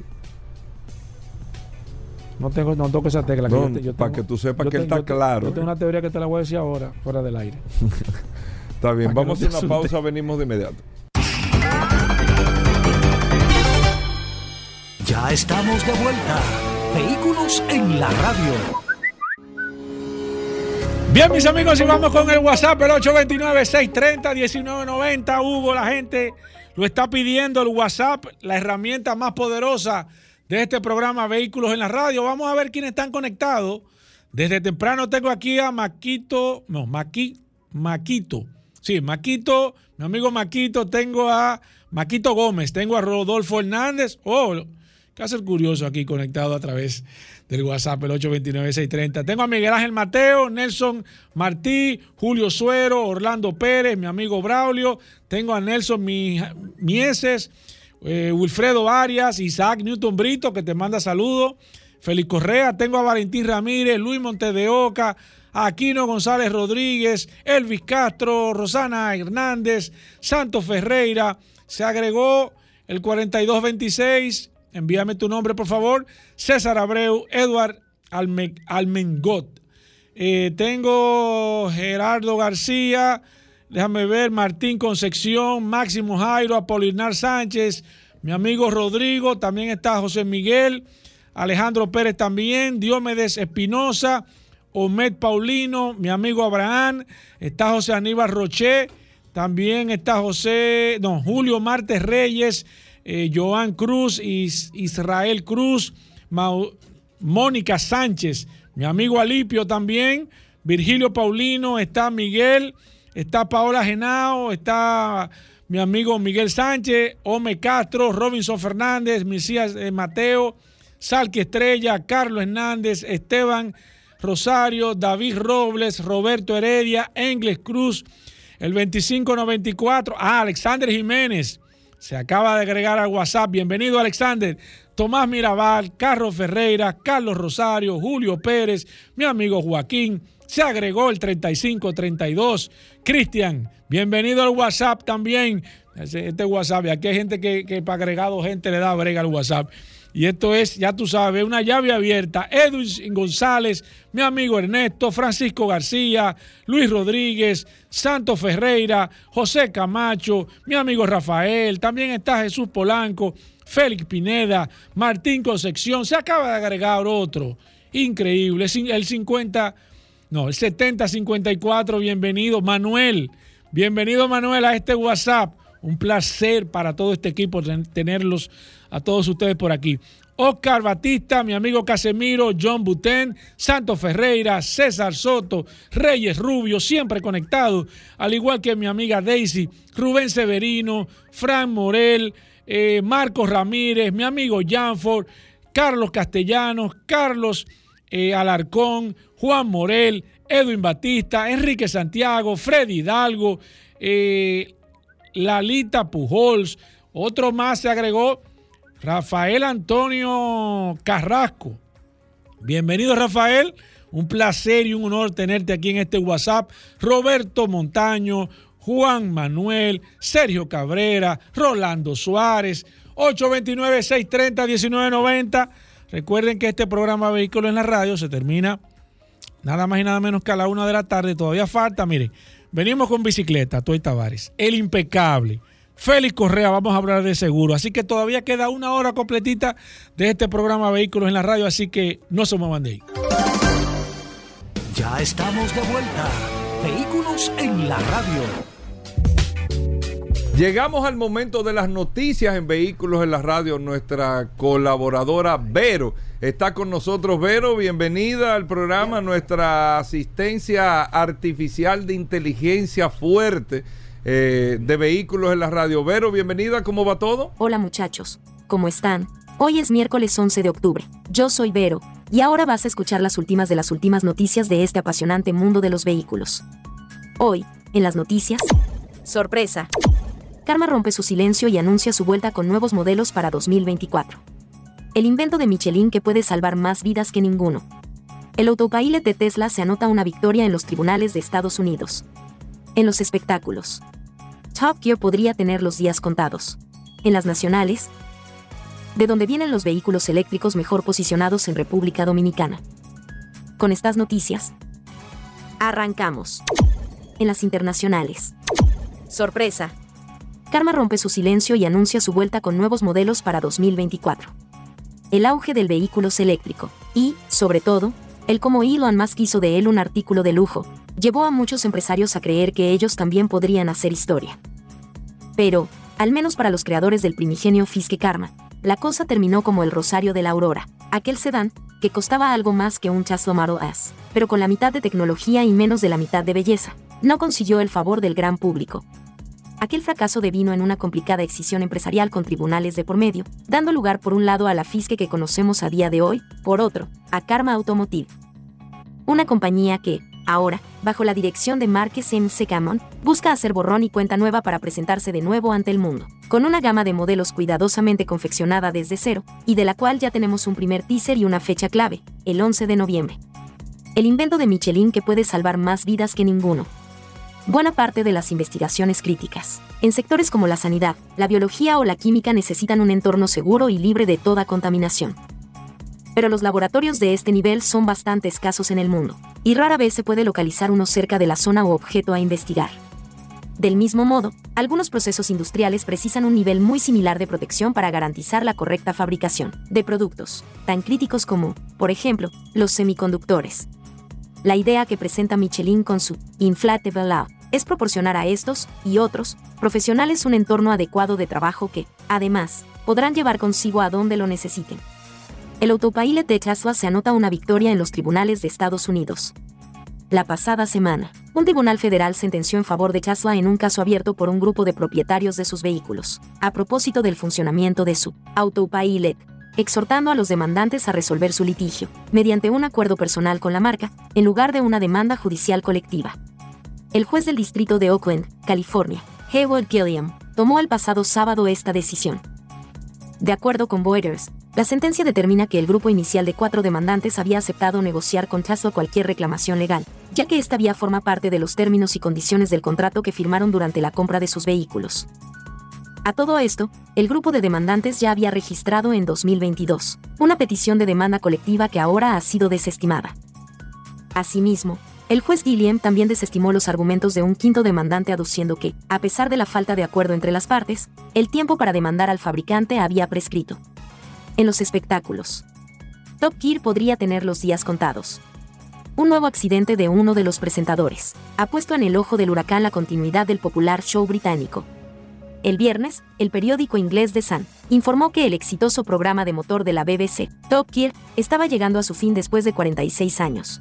No tengo, no toco esa tecla. que No, yo te- para que tú sepas que él está yo claro. Yo tengo una teoría que te la voy a decir ahora, fuera del aire. (laughs) Está bien, Para vamos no a una pausa, venimos de inmediato. Ya estamos de vuelta. Vehículos en la radio. Bien, mis amigos, y vamos con el WhatsApp, el 829-630-1990. Hugo, la gente lo está pidiendo, el WhatsApp, la herramienta más poderosa de este programa Vehículos en la Radio. Vamos a ver quiénes están conectados. Desde temprano tengo aquí a Maquito, no, Maqui, Maquito. Sí, Maquito, mi amigo Maquito, tengo a Maquito Gómez, tengo a Rodolfo Hernández. Oh, ¿Qué hace el curioso aquí conectado a través del WhatsApp, el 829-630? Tengo a Miguel Ángel Mateo, Nelson Martí, Julio Suero, Orlando Pérez, mi amigo Braulio. Tengo a Nelson Mi- Mieses, eh, Wilfredo Arias, Isaac Newton Brito, que te manda saludos. Félix Correa, tengo a Valentín Ramírez, Luis Montes de Oca, Aquino González Rodríguez, Elvis Castro, Rosana Hernández, Santos Ferreira. Se agregó el 4226. Envíame tu nombre, por favor. César Abreu, Edward Alme- Almengot. Eh, tengo Gerardo García, déjame ver, Martín Concepción, Máximo Jairo, Apolinar Sánchez, mi amigo Rodrigo, también está José Miguel, Alejandro Pérez también, Diomedes Espinosa, Omed Paulino, mi amigo Abraham, está José Aníbal Roché, también está José, no, Julio Martes Reyes, eh, Joan Cruz, Israel Cruz, Mónica Sánchez, mi amigo Alipio también, Virgilio Paulino, está Miguel, está Paola Genao, está mi amigo Miguel Sánchez, Ome Castro, Robinson Fernández, Misías eh, Mateo, Salqui Estrella, Carlos Hernández, Esteban Rosario, David Robles, Roberto Heredia, Engles Cruz, el 2594. Ah, Alexander Jiménez. Se acaba de agregar al WhatsApp. Bienvenido, Alexander. Tomás Mirabal, Carlos Ferreira, Carlos Rosario, Julio Pérez, mi amigo Joaquín. Se agregó el 3532. Cristian, Bienvenido al WhatsApp también. Este WhatsApp, aquí hay gente que, para agregado gente le da brega al WhatsApp. Y esto es, ya tú sabes, una llave abierta. Edwin González, mi amigo Ernesto, Francisco García, Luis Rodríguez, Santo Ferreira, José Camacho, mi amigo Rafael, también está Jesús Polanco, Félix Pineda, Martín Concepción. Se acaba de agregar otro. Increíble. El 50, no, el 7054, bienvenido. Manuel. Bienvenido Manuel a este WhatsApp. Un placer para todo este equipo tenerlos a todos ustedes por aquí. Oscar Batista, mi amigo Casemiro, John Buten, Santos Ferreira, César Soto, Reyes Rubio, siempre conectados, al igual que mi amiga Daisy, Rubén Severino, Fran Morel, eh, Marcos Ramírez, mi amigo Janford, Carlos Castellanos, Carlos eh, Alarcón, Juan Morel, Edwin Batista, Enrique Santiago, Freddy Hidalgo, eh, Lalita Pujols, otro más se agregó, Rafael Antonio Carrasco. Bienvenido Rafael, un placer y un honor tenerte aquí en este WhatsApp. Roberto Montaño, Juan Manuel, Sergio Cabrera, Rolando Suárez, 829-630-1990. Recuerden que este programa Vehículos en la Radio se termina Nada más y nada menos que a la una de la tarde. Todavía falta, mire. Venimos con bicicleta, Toy Tavares. El impecable. Félix Correa, vamos a hablar de seguro. Así que todavía queda una hora completita de este programa Vehículos en la Radio, así que no se muevan de ahí. Ya estamos de vuelta. Vehículos en la Radio. Llegamos al momento de las noticias en Vehículos en la Radio. Nuestra colaboradora Vero está con nosotros. Vero, bienvenida al programa. Nuestra asistencia artificial de inteligencia fuerte eh, de Vehículos en la Radio. Vero, bienvenida. ¿Cómo va todo? Hola muchachos. ¿Cómo están? Hoy es miércoles 11 de octubre. Yo soy Vero. Y ahora vas a escuchar las últimas de las últimas noticias de este apasionante mundo de los vehículos. Hoy, en las noticias... Sorpresa. Karma rompe su silencio y anuncia su vuelta con nuevos modelos para 2024. El invento de Michelin que puede salvar más vidas que ninguno. El autopilot de Tesla se anota una victoria en los tribunales de Estados Unidos. En los espectáculos. Top Gear podría tener los días contados. En las nacionales. De donde vienen los vehículos eléctricos mejor posicionados en República Dominicana. Con estas noticias. Arrancamos. En las internacionales. Sorpresa, Karma rompe su silencio y anuncia su vuelta con nuevos modelos para 2024. El auge del vehículo eléctrico y, sobre todo, el como Elon Musk hizo de él un artículo de lujo, llevó a muchos empresarios a creer que ellos también podrían hacer historia. Pero, al menos para los creadores del primigenio Fiske Karma, la cosa terminó como el Rosario de la Aurora, aquel sedán que costaba algo más que un Tesla Model S, pero con la mitad de tecnología y menos de la mitad de belleza. No consiguió el favor del gran público, aquel fracaso devino en una complicada excisión empresarial con tribunales de por medio, dando lugar por un lado a la Fisque que conocemos a día de hoy, por otro, a Karma Automotive. Una compañía que, ahora, bajo la dirección de Marques M. Camon, busca hacer borrón y cuenta nueva para presentarse de nuevo ante el mundo, con una gama de modelos cuidadosamente confeccionada desde cero, y de la cual ya tenemos un primer teaser y una fecha clave, el 11 de noviembre. El invento de Michelin que puede salvar más vidas que ninguno, buena parte de las investigaciones críticas. En sectores como la sanidad, la biología o la química necesitan un entorno seguro y libre de toda contaminación. Pero los laboratorios de este nivel son bastante escasos en el mundo, y rara vez se puede localizar uno cerca de la zona o objeto a investigar. Del mismo modo, algunos procesos industriales precisan un nivel muy similar de protección para garantizar la correcta fabricación de productos, tan críticos como, por ejemplo, los semiconductores. La idea que presenta Michelin con su Inflatable Lab es proporcionar a estos y otros profesionales un entorno adecuado de trabajo que, además, podrán llevar consigo a donde lo necesiten. El autopilot de Tesla se anota una victoria en los tribunales de Estados Unidos. La pasada semana, un tribunal federal sentenció en favor de Tesla en un caso abierto por un grupo de propietarios de sus vehículos, a propósito del funcionamiento de su autopilot, exhortando a los demandantes a resolver su litigio, mediante un acuerdo personal con la marca, en lugar de una demanda judicial colectiva. El juez del distrito de Oakland, California, Hayward Gilliam, tomó el pasado sábado esta decisión. De acuerdo con Reuters, la sentencia determina que el grupo inicial de cuatro demandantes había aceptado negociar con Tesla cualquier reclamación legal, ya que esta vía forma parte de los términos y condiciones del contrato que firmaron durante la compra de sus vehículos. A todo esto, el grupo de demandantes ya había registrado en 2022 una petición de demanda colectiva que ahora ha sido desestimada. Asimismo, el juez Gilliam también desestimó los argumentos de un quinto demandante aduciendo que, a pesar de la falta de acuerdo entre las partes, el tiempo para demandar al fabricante había prescrito. En los espectáculos, Top Gear podría tener los días contados un nuevo accidente de uno de los presentadores ha puesto en el ojo del huracán la continuidad del popular show británico. El viernes, el periódico inglés The Sun informó que el exitoso programa de motor de la BBC, Top Gear, estaba llegando a su fin después de 46 años.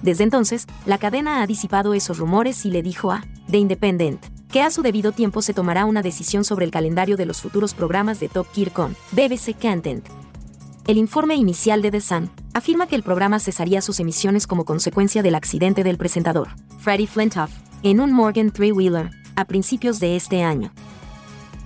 Desde entonces, la cadena ha disipado esos rumores y le dijo a The Independent que a su debido tiempo se tomará una decisión sobre el calendario de los futuros programas de Top Gear con BBC Content. El informe inicial de The Sun afirma que el programa cesaría sus emisiones como consecuencia del accidente del presentador, Freddie Flintoff, en un Morgan Three-Wheeler, a principios de este año.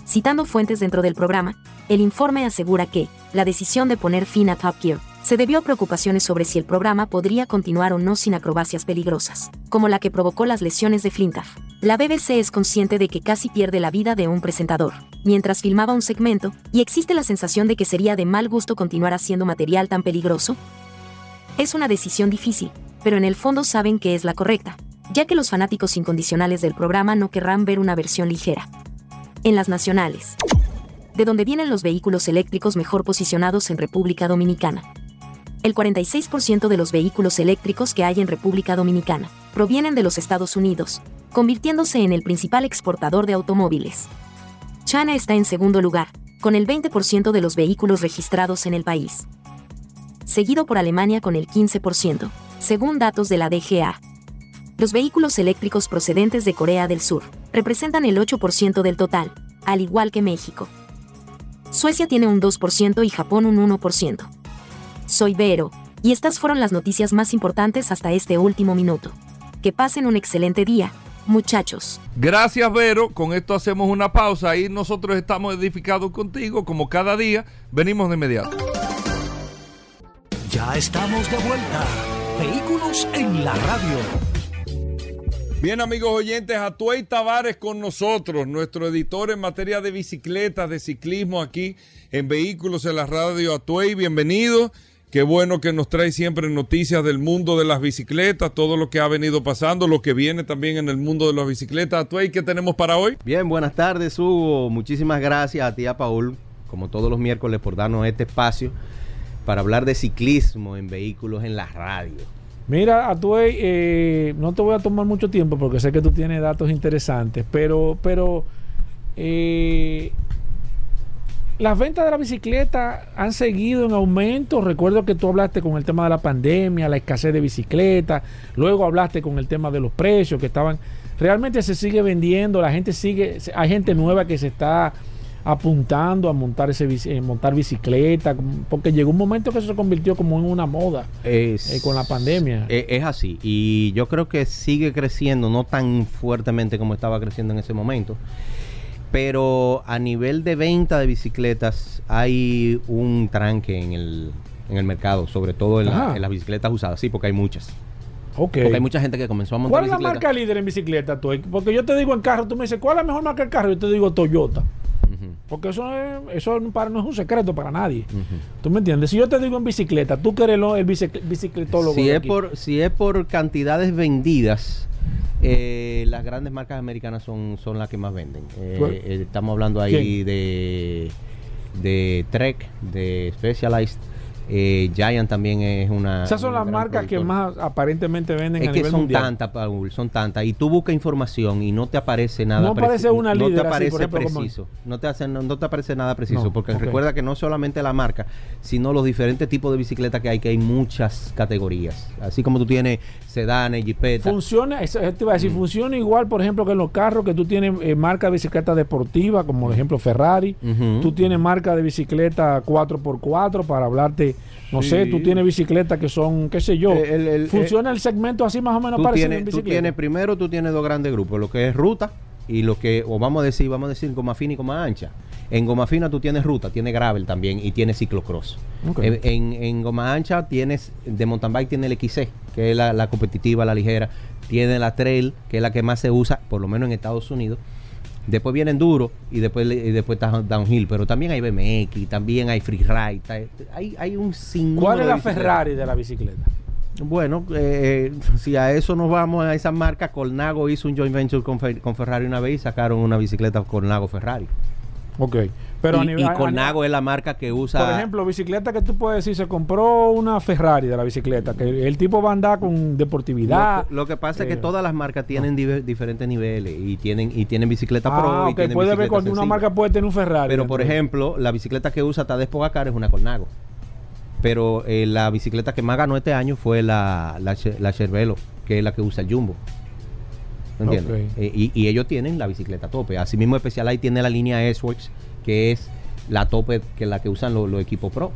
Citando fuentes dentro del programa, el informe asegura que, la decisión de poner fin a Top Gear se debió a preocupaciones sobre si el programa podría continuar o no sin acrobacias peligrosas, como la que provocó las lesiones de Flintoff. La BBC es consciente de que casi pierde la vida de un presentador, mientras filmaba un segmento, y existe la sensación de que sería de mal gusto continuar haciendo material tan peligroso. Es una decisión difícil, pero en el fondo saben que es la correcta, ya que los fanáticos incondicionales del programa no querrán ver una versión ligera. En las nacionales. De donde vienen los vehículos eléctricos mejor posicionados en República Dominicana el 46% de los vehículos eléctricos que hay en República Dominicana provienen de los Estados Unidos, convirtiéndose en el principal exportador de automóviles. China está en segundo lugar, con el 20% de los vehículos registrados en el país. Seguido por Alemania con el 15%, según datos de la DGA. Los vehículos eléctricos procedentes de Corea del Sur representan el 8% del total, al igual que México. Suecia tiene un 2% y Japón un 1%. Soy Vero, y estas fueron las noticias más importantes hasta este último minuto. Que pasen un excelente día, muchachos. Gracias, Vero. Con esto hacemos una pausa y nosotros estamos edificados contigo, como cada día. Venimos de inmediato. Ya estamos de vuelta. Vehículos en la radio. Bien, amigos oyentes, Atuey Tavares con nosotros, nuestro editor en materia de bicicletas, de ciclismo aquí en Vehículos en la Radio. Atuey, bienvenido. Qué bueno que nos trae siempre noticias del mundo de las bicicletas, todo lo que ha venido pasando, lo que viene también en el mundo de las bicicletas. Tuey, ¿qué tenemos para hoy? Bien, buenas tardes, Hugo. Muchísimas gracias a ti, a Paul, como todos los miércoles, por darnos este espacio para hablar de ciclismo en vehículos en la radio. Mira, Atuey, eh, no te voy a tomar mucho tiempo porque sé que tú tienes datos interesantes, pero, pero eh, las ventas de la bicicleta han seguido en aumento. Recuerdo que tú hablaste con el tema de la pandemia, la escasez de bicicletas. Luego hablaste con el tema de los precios que estaban. Realmente se sigue vendiendo. La gente sigue. Hay gente nueva que se está apuntando a montar ese eh, montar bicicleta porque llegó un momento que eso se convirtió como en una moda eh, con la pandemia es, es así y yo creo que sigue creciendo no tan fuertemente como estaba creciendo en ese momento pero a nivel de venta de bicicletas hay un tranque en el, en el mercado, sobre todo en, las bicicletas usadas, sí, porque hay muchas. Okay. Porque hay mucha gente que comenzó a montar ¿Cuál es la marca líder en bicicleta, tú? Porque yo te digo en carro, tú me dices, ¿cuál es la mejor marca de carro? Yo te digo Toyota. Porque eso, es, eso para, no es un secreto para nadie. ¿Tú me entiendes? Si yo te digo en bicicleta, tú que eres el bicicletólogo. Si, es por, si es por cantidades vendidas, Eh, las grandes marcas americanas son, son las que más venden. Eh, eh, estamos hablando ahí de, de Trek, de Specialized. Eh, Giant también es una. Esas son una las marcas que más aparentemente venden Es a que nivel son mundial. tantas, Paul, son tantas. Y tú buscas información y no te aparece nada No aparece una No líder te así, aparece por ejemplo, como- preciso. No te, hace, no, no te aparece nada preciso. No, porque recuerda que no solamente la marca, sino los diferentes tipos de bicicletas que hay, que hay muchas categorías. Así como tú tienes sedanes, jipetas. Funciona, eso te iba a Mm. decir, funciona igual, por ejemplo, que en los carros que tú tienes eh, marca de bicicleta deportiva, como por ejemplo Ferrari. Ujú. Tú tienes marca de bicicleta 4x4 para hablarte, no Sí. sé, tú tienes bicicletas que son, qué sé yo. Eh, el- el- funciona el segmento así más o menos parecido tienes, en tú tienes primero tú tienes dos grandes grupos lo que es ruta y lo que o vamos a decir vamos a decir goma fina y goma ancha en goma fina tú tienes ruta tienes gravel también y tienes ciclocross Ok. en, en- en goma ancha tienes de mountain bike tiene el XC que es la, la competitiva la ligera tiene la trail que es la que más se usa por lo menos en Estados Unidos Después viene enduro y después, y después está downhill, pero también hay BMX, también hay freeride, hay, hay un sinnúmero ¿Cuál es la. Ferrari de la bicicleta? Bueno, eh, (laughs) si a eso nos vamos a esa marca, Colnago hizo un joint venture con, con Ferrari una vez y sacaron una bicicleta Colnago Ferrari. Ok. Pero y, a nivel. y a- a- Colnago es la marca que usa. Por ejemplo, bicicleta que tú puedes decir, se compró una Ferrari de la bicicleta, que el tipo va a andar con deportividad. lo, que- lo que pasa es eh, que todas las marcas tienen diver- diferentes niveles y tienen y tienen bicicleta pro Ah, y ok, tienen puede ver cuando una marca puede tener un Ferrari. Pero por ejemplo, la bicicleta que usa Tadej Pogacar es una Colnago. Pero eh, la bicicleta que más ganó este año fue la, la, la Cervelo, que es la que usa el Jumbo. ¿Me entiendes? Eh, y, y ellos tienen la bicicleta tope. Asimismo, Specialized tiene la línea S-Works, que es la tope que la que usan los, los equipos pro.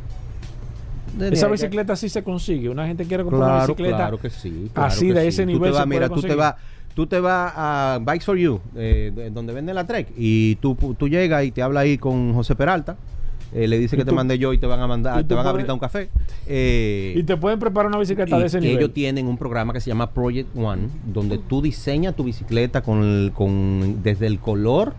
Esa bicicleta sí se consigue. Una gente quiere comprar una bicicleta. claro que sí. claro así que de sí. ese Tú te nivel vas, se puede mira, tú te vas, tú te vas a Bikes for You, eh, de- donde venden la Trek, y tú, tú llegas y te hablas ahí con José Peralta. eh, le dice que te mandé yo y te van a mandar, te van a brindar un café. Eh, Y te pueden preparar una bicicleta y de ese nivel. ellos tienen un programa que se llama Project One, donde tú diseñas tu bicicleta con, el- con desde el color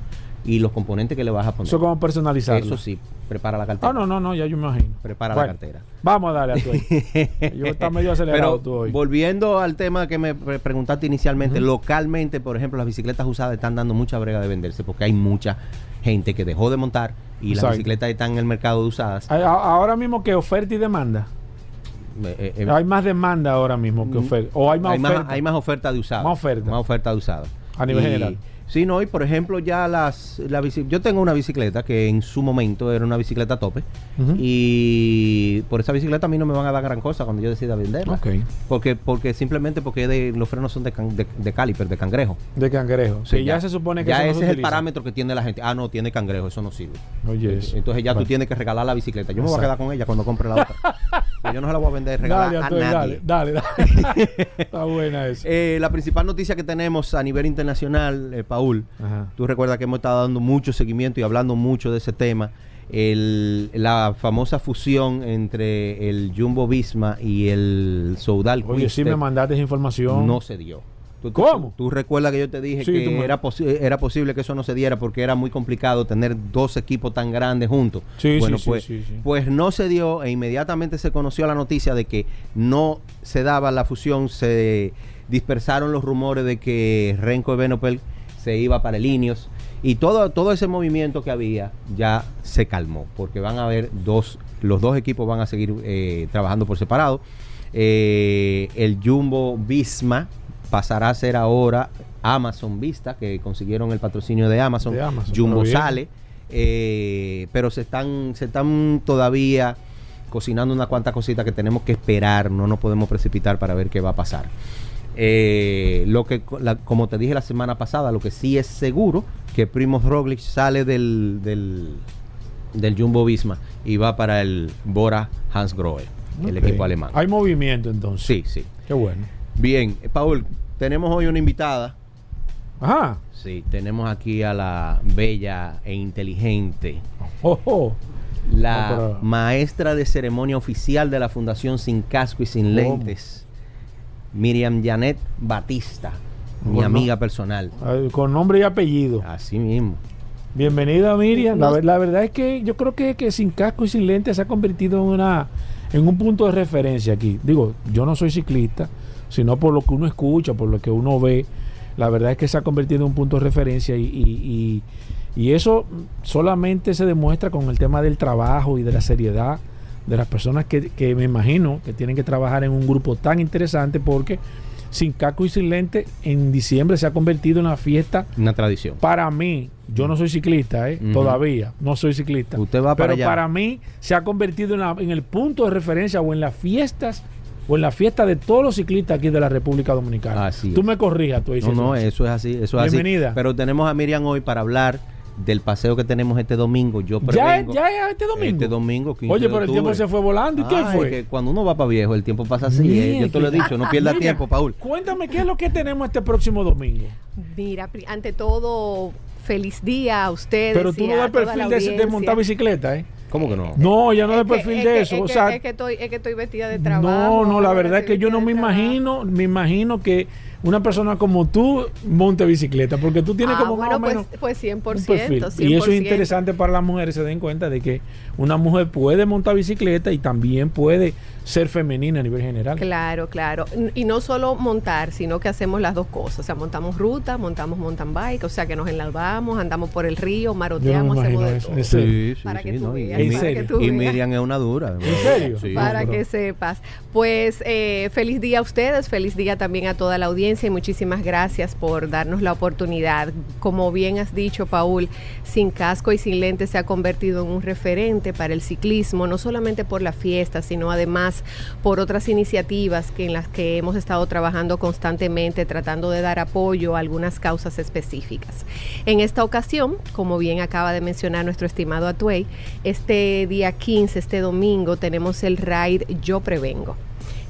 y los componentes que le vas a poner. Eso como personalizarlo. Eso sí, prepara la cartera. Ah, no, no, no, ya yo me imagino. Prepara Bueno, la cartera. Vamos a darle a tu. (laughs) Yo está medio acelerado Pero tú hoy. volviendo al tema que me pre- preguntaste inicialmente, localmente, por ejemplo, las bicicletas usadas están dando mucha brega de venderse porque hay mucha gente que dejó de montar y las bicicletas están en el mercado de usadas. Ahora mismo que oferta y demanda. Eh, eh, eh, Hay más demanda ahora mismo que Mm, oferta. O hay más hay, más, oferta. hay más oferta de usadas. Más oferta. Más oferta de usadas. A nivel Y- general. Sí, no, y por ejemplo, ya las. La bici- yo tengo una bicicleta que en su momento era una bicicleta tope. Y por esa bicicleta a mí no me van a dar gran cosa cuando yo decida venderla. Ok. Porque, porque simplemente porque de, los frenos son de, can- de, de caliper, de cangrejo. De cangrejo. Sí, que ya, se supone que ya eso no ese se es el parámetro que tiene la gente. Ah, no, tiene cangrejo, eso no sirve. Oye, eso. Entonces ya tú tienes que regalar la bicicleta. Yo me voy a quedar con ella cuando compre la otra. (laughs) Yo no se la voy a vender regalar Dale, a nadie. dale, dale, dale. (laughs) Está buena eso. Eh, la principal noticia que tenemos a nivel internacional, eh, Paul, Ajá. tú recuerdas que hemos estado dando mucho seguimiento y hablando mucho de ese tema. El- la famosa fusión entre el Jumbo Visma y el Soudal Oye, sí me mandaste esa información. no se dio. ¿Tú, tú- ¿Cómo? Tú, recuerdas que yo te dije Sí, que era, posi- era posible que eso no se diera porque era muy complicado tener dos equipos tan grandes juntos. Sí, bueno, sí, pues, sí, sí. pues no se dio e inmediatamente se conoció la noticia de que no se daba la fusión, se dispersaron los rumores de que Renko Ebenopel se iba para el Ineos y todo, todo ese movimiento que había ya se calmó porque van a haber dos, los dos equipos van a seguir eh, trabajando por separado. Eh, el Jumbo Visma pasará a ser ahora Amazon Vista, que consiguieron el patrocinio de Amazon. De Amazon, Jumbo sale, eh, pero se están, se están todavía cocinando una cuantas cositas que tenemos que esperar, no nos podemos precipitar para ver qué va a pasar. Eh, lo que, la- como te dije la semana pasada, lo que sí es seguro que Primoz Roglic sale del, del, del Jumbo Visma y va para el Bora Hansgrohe, el Ok. equipo alemán. Hay movimiento entonces. Sí, sí. Qué bueno. Bien, eh, Paul, tenemos hoy una invitada. Ajá. Sí, tenemos aquí a la bella e inteligente, Oh, oh. la No, pero- maestra de ceremonia oficial de la Fundación Sin Casco y Sin. Lentes, Miriam Janet Batista, mi Bueno. amiga personal. Con nombre y apellido. Así mismo. Bienvenida Miriam. La, verdad es que yo creo que, que sin casco y sin lentes se ha convertido en una en un punto de referencia aquí. Digo, yo no soy ciclista, sino por lo que uno escucha, por lo que uno ve. la verdad es que se ha convertido en un punto de referencia y, y- y- y eso solamente se demuestra con el tema del trabajo y de la seriedad de las personas que, que me imagino que tienen que trabajar en un grupo tan interesante porque sin casco y sin lente en diciembre se ha convertido en una fiesta Una tradición. para mí, yo no soy ciclista, ¿eh? Todavía, no soy ciclista. Usted va para pero allá. para mí se ha convertido en, la- en el punto de referencia o en las fiestas o en la fiesta de todos los ciclistas aquí de la República Dominicana. Así Tú es. me corrijas, tú dices No, no, eso. eso es así, eso es Bienvenida. así. Pero tenemos a Miriam hoy para hablar del paseo que tenemos este domingo. Yo ya, prevengo. ya es este domingo. Este domingo, 15 Oye, de pero el tiempo se fue volando. ¿Y qué Ay, fue? que cuando uno va para viejo, el tiempo pasa así. eh, Yo te lo he dicho, no pierda Mira, tiempo, Paul. Cuéntame qué es lo que tenemos este próximo domingo. Mira, ante todo, feliz día a ustedes. Pero tú y no das perfil de, de montar bicicleta, ¿eh? ¿Cómo que no? No, ya no que- perfil es de que- eso. Es o que, sea, es que estoy, es que estoy vestida de trabajo. No, no, la verdad es que yo no me de trabajo. imagino, me imagino que una persona como tú monte bicicleta, porque tú tienes Ah, como bueno, más o pues, menos pues 100%, un perfil. 100%. Y eso es interesante para las mujeres, se den cuenta de que una mujer puede montar bicicleta y también puede ser femenina a nivel general. Claro, claro. Y no solo montar, sino que hacemos las dos cosas. O sea, montamos ruta, montamos mountain bike, o sea, que nos enlazamos, andamos por el río, maroteamos, hacemos de todo. ¿En serio? Sí, sí, Para sí, que tú no, y- veas, y, ¿En Mi- serio? que tú y veas. Miriam es una dura. ¿En serio? Sí. para pero- que sepas. Pues eh, feliz día a ustedes, feliz día también a toda la audiencia y muchísimas gracias por darnos la oportunidad. Como bien has dicho, Paul, sin casco y sin lentes se ha convertido en un referente para el ciclismo, no solamente por la fiesta, sino además por otras iniciativas que en las que hemos estado trabajando constantemente, tratando de dar apoyo a algunas causas específicas. En esta ocasión, como bien acaba de mencionar nuestro estimado Atuey, este día 15, este domingo, tenemos el ride Yo Prevengo.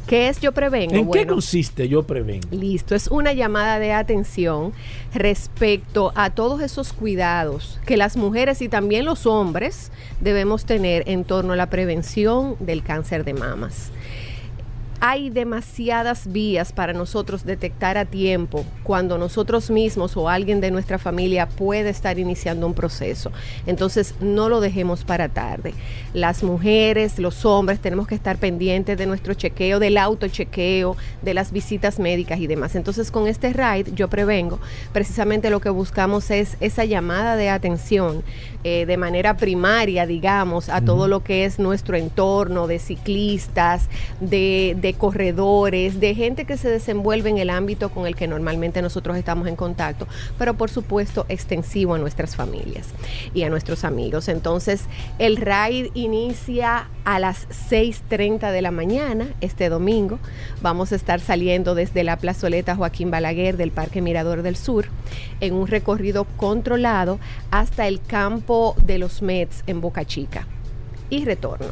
¿Qué es Yo Prevengo? ¿En qué consiste? Yo prevengo. Listo, es una llamada de atención respecto a todos esos cuidados que las mujeres y también los hombres debemos tener en torno a la prevención del cáncer de mamas. Hay demasiadas vías para nosotros detectar a tiempo cuando nosotros mismos o alguien de nuestra familia puede estar iniciando un proceso. Entonces no lo dejemos para tarde. Las mujeres, los hombres tenemos que estar pendientes de nuestro chequeo, del autochequeo, de las visitas médicas y demás. Entonces con este ride yo prevengo, precisamente lo que buscamos es esa llamada de atención eh, de manera primaria, digamos, a todo lo que es nuestro entorno de ciclistas, de, de corredores, de gente que se desenvuelve en el ámbito con el que normalmente nosotros estamos en contacto, pero por supuesto extensivo a nuestras familias y a nuestros amigos. Entonces, el raid inicia a las 6.30 de la mañana este domingo. Vamos a estar saliendo desde la plazoleta Joaquín Balaguer del Parque Mirador del Sur en un recorrido controlado hasta el campo de los Mets en Boca Chica y retorno.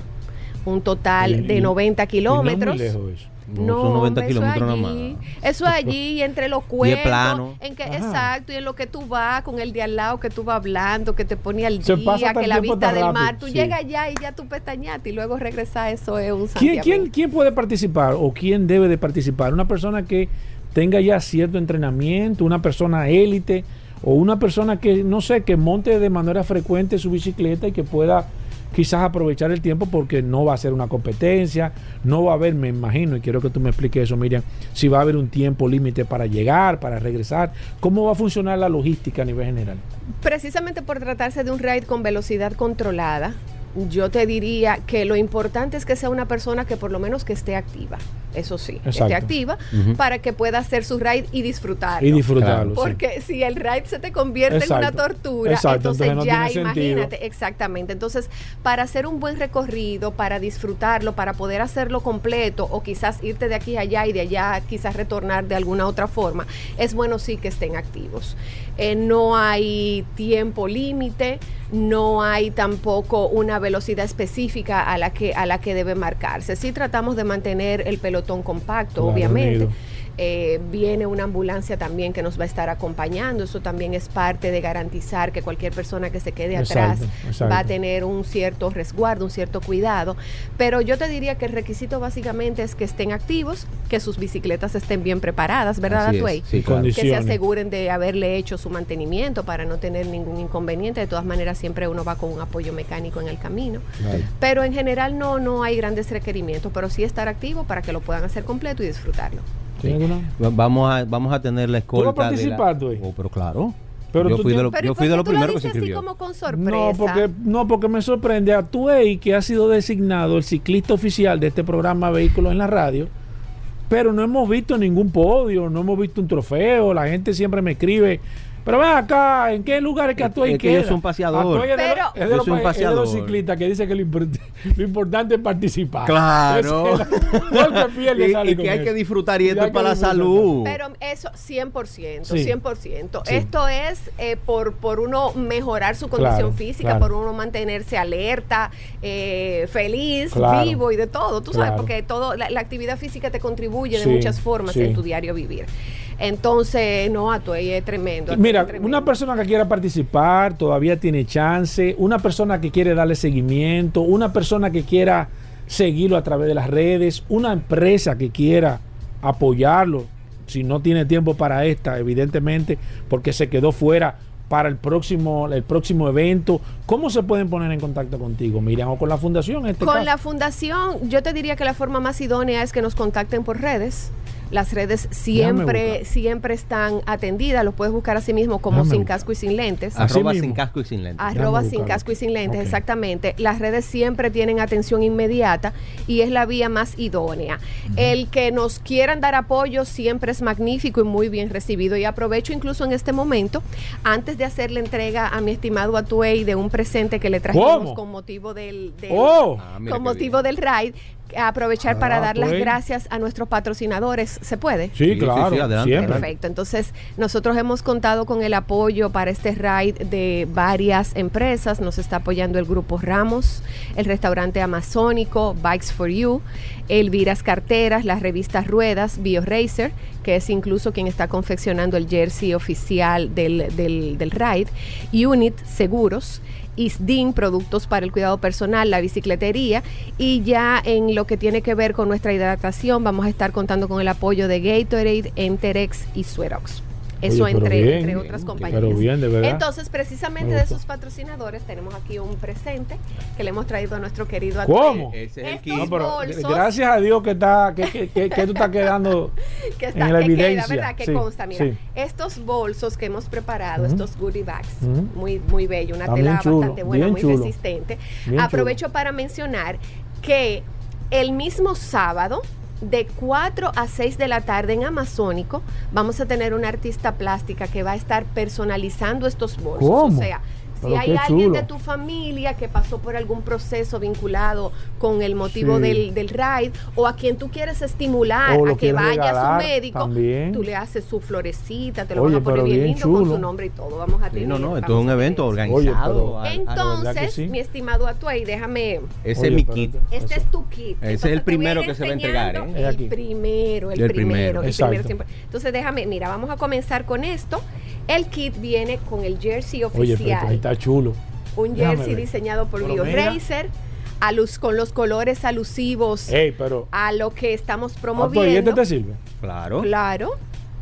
Un total Y- de y- 90 y no es kilómetros. muy lejos eso. No, son 90 hombre, kilómetros eso nada allí, más. Eso allí, (laughs) entre los cuentos, plano. en que Ajá. exacto, y en lo que tú vas con el de al lado que tú vas hablando, que te pone al Se día, que la vista del rápido, mar, tú sí. llegas allá y ya tú pestañaste y luego regresas, eso es un ¿Quién, quién, quién puede participar o quién debe de participar? Una persona que tenga ya cierto entrenamiento, una persona élite o una persona que, no sé, que monte de manera frecuente su bicicleta y que pueda quizás aprovechar el tiempo porque no va a ser una competencia, no va a haber, me imagino, y quiero que tú me expliques eso, Miriam, si va a haber un tiempo límite para llegar, para regresar, cómo va a funcionar la logística a nivel general. Precisamente por tratarse de un ride con velocidad controlada, yo te diría que lo importante es que sea una persona que por lo menos que esté activa, eso sí, Exacto. esté activa para que pueda hacer su ride y disfrutarlo. Y disfrutarlo. Porque si el ride se te convierte en una tortura, Exacto, entonces, entonces no ya sentido. imagínate, exactamente. Entonces, para hacer un buen recorrido, para disfrutarlo, para poder hacerlo completo o quizás irte de aquí a allá y de allá quizás retornar de alguna otra forma, es bueno sí que estén activos. Eh, no hay tiempo límite, no hay tampoco una velocidad específica a la que a la que debe marcarse. Sí tratamos de mantener el pelotón compacto, Claro, obviamente. unido. Eh, viene una ambulancia también que nos va a estar acompañando. Eso también es parte de garantizar que cualquier persona que se quede atrás Exacto, exacto. va a tener un cierto resguardo, un cierto cuidado. Pero yo te diría que el requisito básicamente es que estén activos, que sus bicicletas estén bien preparadas, ¿verdad, Atuey? sí, claro. que se aseguren de haberle hecho su mantenimiento para no tener ningún inconveniente. De todas maneras, siempre uno va con un apoyo mecánico en el camino. Pero en general no, no hay grandes requerimientos, pero sí estar activo para que lo puedan hacer completo y disfrutarlo. Vamos a, vamos a tener la vas a escolta. de la- participar, tú, eh? Oh, pero claro. Pero yo tú fui de, lo- Pero ¿y yo por fui qué de los tú lo primeros que se así inscribió. como con sorpresa? No porque, no, porque me sorprende a Tuey, que ha sido designado el ciclista oficial de este programa Vehículos en la Radio, pero no hemos visto ningún podio, no hemos visto un trofeo, la gente siempre me escribe, pero ven acá, ¿en qué lugares que Es- Atuey es que queda? yo soy un paseador. Es de, Pero- los- es de los, es los paseador. ciclistas que dice que lo, import- (laughs) lo importante es participar. Claro. (laughs) Es que y, sale y que hay eso. que disfrutar y esto es para la que salud. Pero eso 100%, Sí. 100%. Sí. Esto es eh, por, por uno mejorar su condición Claro, física, claro. por uno mantenerse alerta, eh, feliz, Claro. vivo y de todo. Tú sabes, porque todo la, la actividad física te contribuye Sí, de muchas formas sí. en tu diario vivir. Entonces, no, Atuey es tremendo. Atuey Mira, es tremendo. una persona que quiera participar todavía tiene chance, una persona que quiere darle seguimiento, una persona que quiera seguirlo a través de las redes, una empresa que quiera apoyarlo, si no tiene tiempo para esta, evidentemente, porque se quedó fuera para el próximo, el próximo evento. ¿Cómo se pueden poner en contacto contigo, Miriam, o con la fundación en este Con caso? la fundación, yo te diría que la forma más idónea es que nos contacten por redes. Las redes siempre, siempre están atendidas. Los puedes buscar así mismo como Déjame sin buscar. casco y sin lentes. Así Arroba mismo. sin casco y sin lentes. Arroba Déjame sin casco y sin lentes, exactamente. Las redes siempre tienen atención inmediata y es la vía más idónea. El que nos quieran dar apoyo siempre es magnífico y muy bien recibido. Y aprovecho incluso en este momento, antes de hacer la entrega a mi estimado Atuey de un presente que le trajimos ¿Cómo? con motivo del, del- ¡Oh! Ah, con motivo bien. del ride, aprovechar para Ah, dar las pues. gracias a nuestros patrocinadores. ¿Se puede? Sí, Sí, sí, claro, sí, adelante. siempre. Perfecto. Entonces, nosotros hemos contado con el apoyo para este ride de varias empresas. Nos está apoyando el Grupo Ramos, el restaurante Amazónico, Bikes for You, Elviras Carteras, las revistas Ruedas, BioRacer, que es incluso quien está confeccionando el jersey oficial del, del, del ride, Unit Seguros. ISDIN, productos para el cuidado personal, la bicicletería y ya en lo que tiene que ver con nuestra hidratación vamos a estar contando con el apoyo de Gatorade, Enterex y Suerox. Eso Oye, entre, bien, entre otras compañías. pero bien, de verdad. Entonces, precisamente Me de esos patrocinadores tenemos aquí un presente que le hemos traído a nuestro querido ¿Cómo? Ese es el. No, pero bolsos gracias a Dios que está que, que, que- que tú estás quedando (laughs) que está en la que queda, evidencia. ¿verdad? Que Sí, consta, mira. sí. Estos bolsos que hemos preparado, estos goodie bags, muy, muy bello, una Está tela chulo, bastante buena, muy chulo. resistente. Bien Aprovecho para mencionar que el mismo sábado, de 4 a 6 de la tarde en Amazónico, vamos a tener una artista plástica que va a estar personalizando estos bolsos. ¿Cómo? O sea, si hay alguien chulo. de tu familia que pasó por algún proceso vinculado con el motivo Sí. del, del ride o a quien tú quieres estimular a que vaya a su médico, también. tú le haces su florecita, te lo Oye, van a poner bien, bien lindo con su nombre y todo. Vamos a Sí, tener. no, no, esto es un evento organizado. pero- a- a- Entonces, sí. mi estimado Atuay, déjame. ese es mi kit. te- Este Eso. es tu kit. Ese es el primero que se va a entregar, ¿eh? El primero, el, El primero, primero. el primero siempre. Entonces, déjame, mira, vamos a comenzar con esto. El kit viene con el jersey Oye, pero oficial. ahí está chulo. un déjame jersey ver. diseñado por Pero mira. BioRacer, a luz, con los colores alusivos Ey, pero a lo que estamos Ah, pues, ¿y promoviendo. este te sirve? Claro. Claro.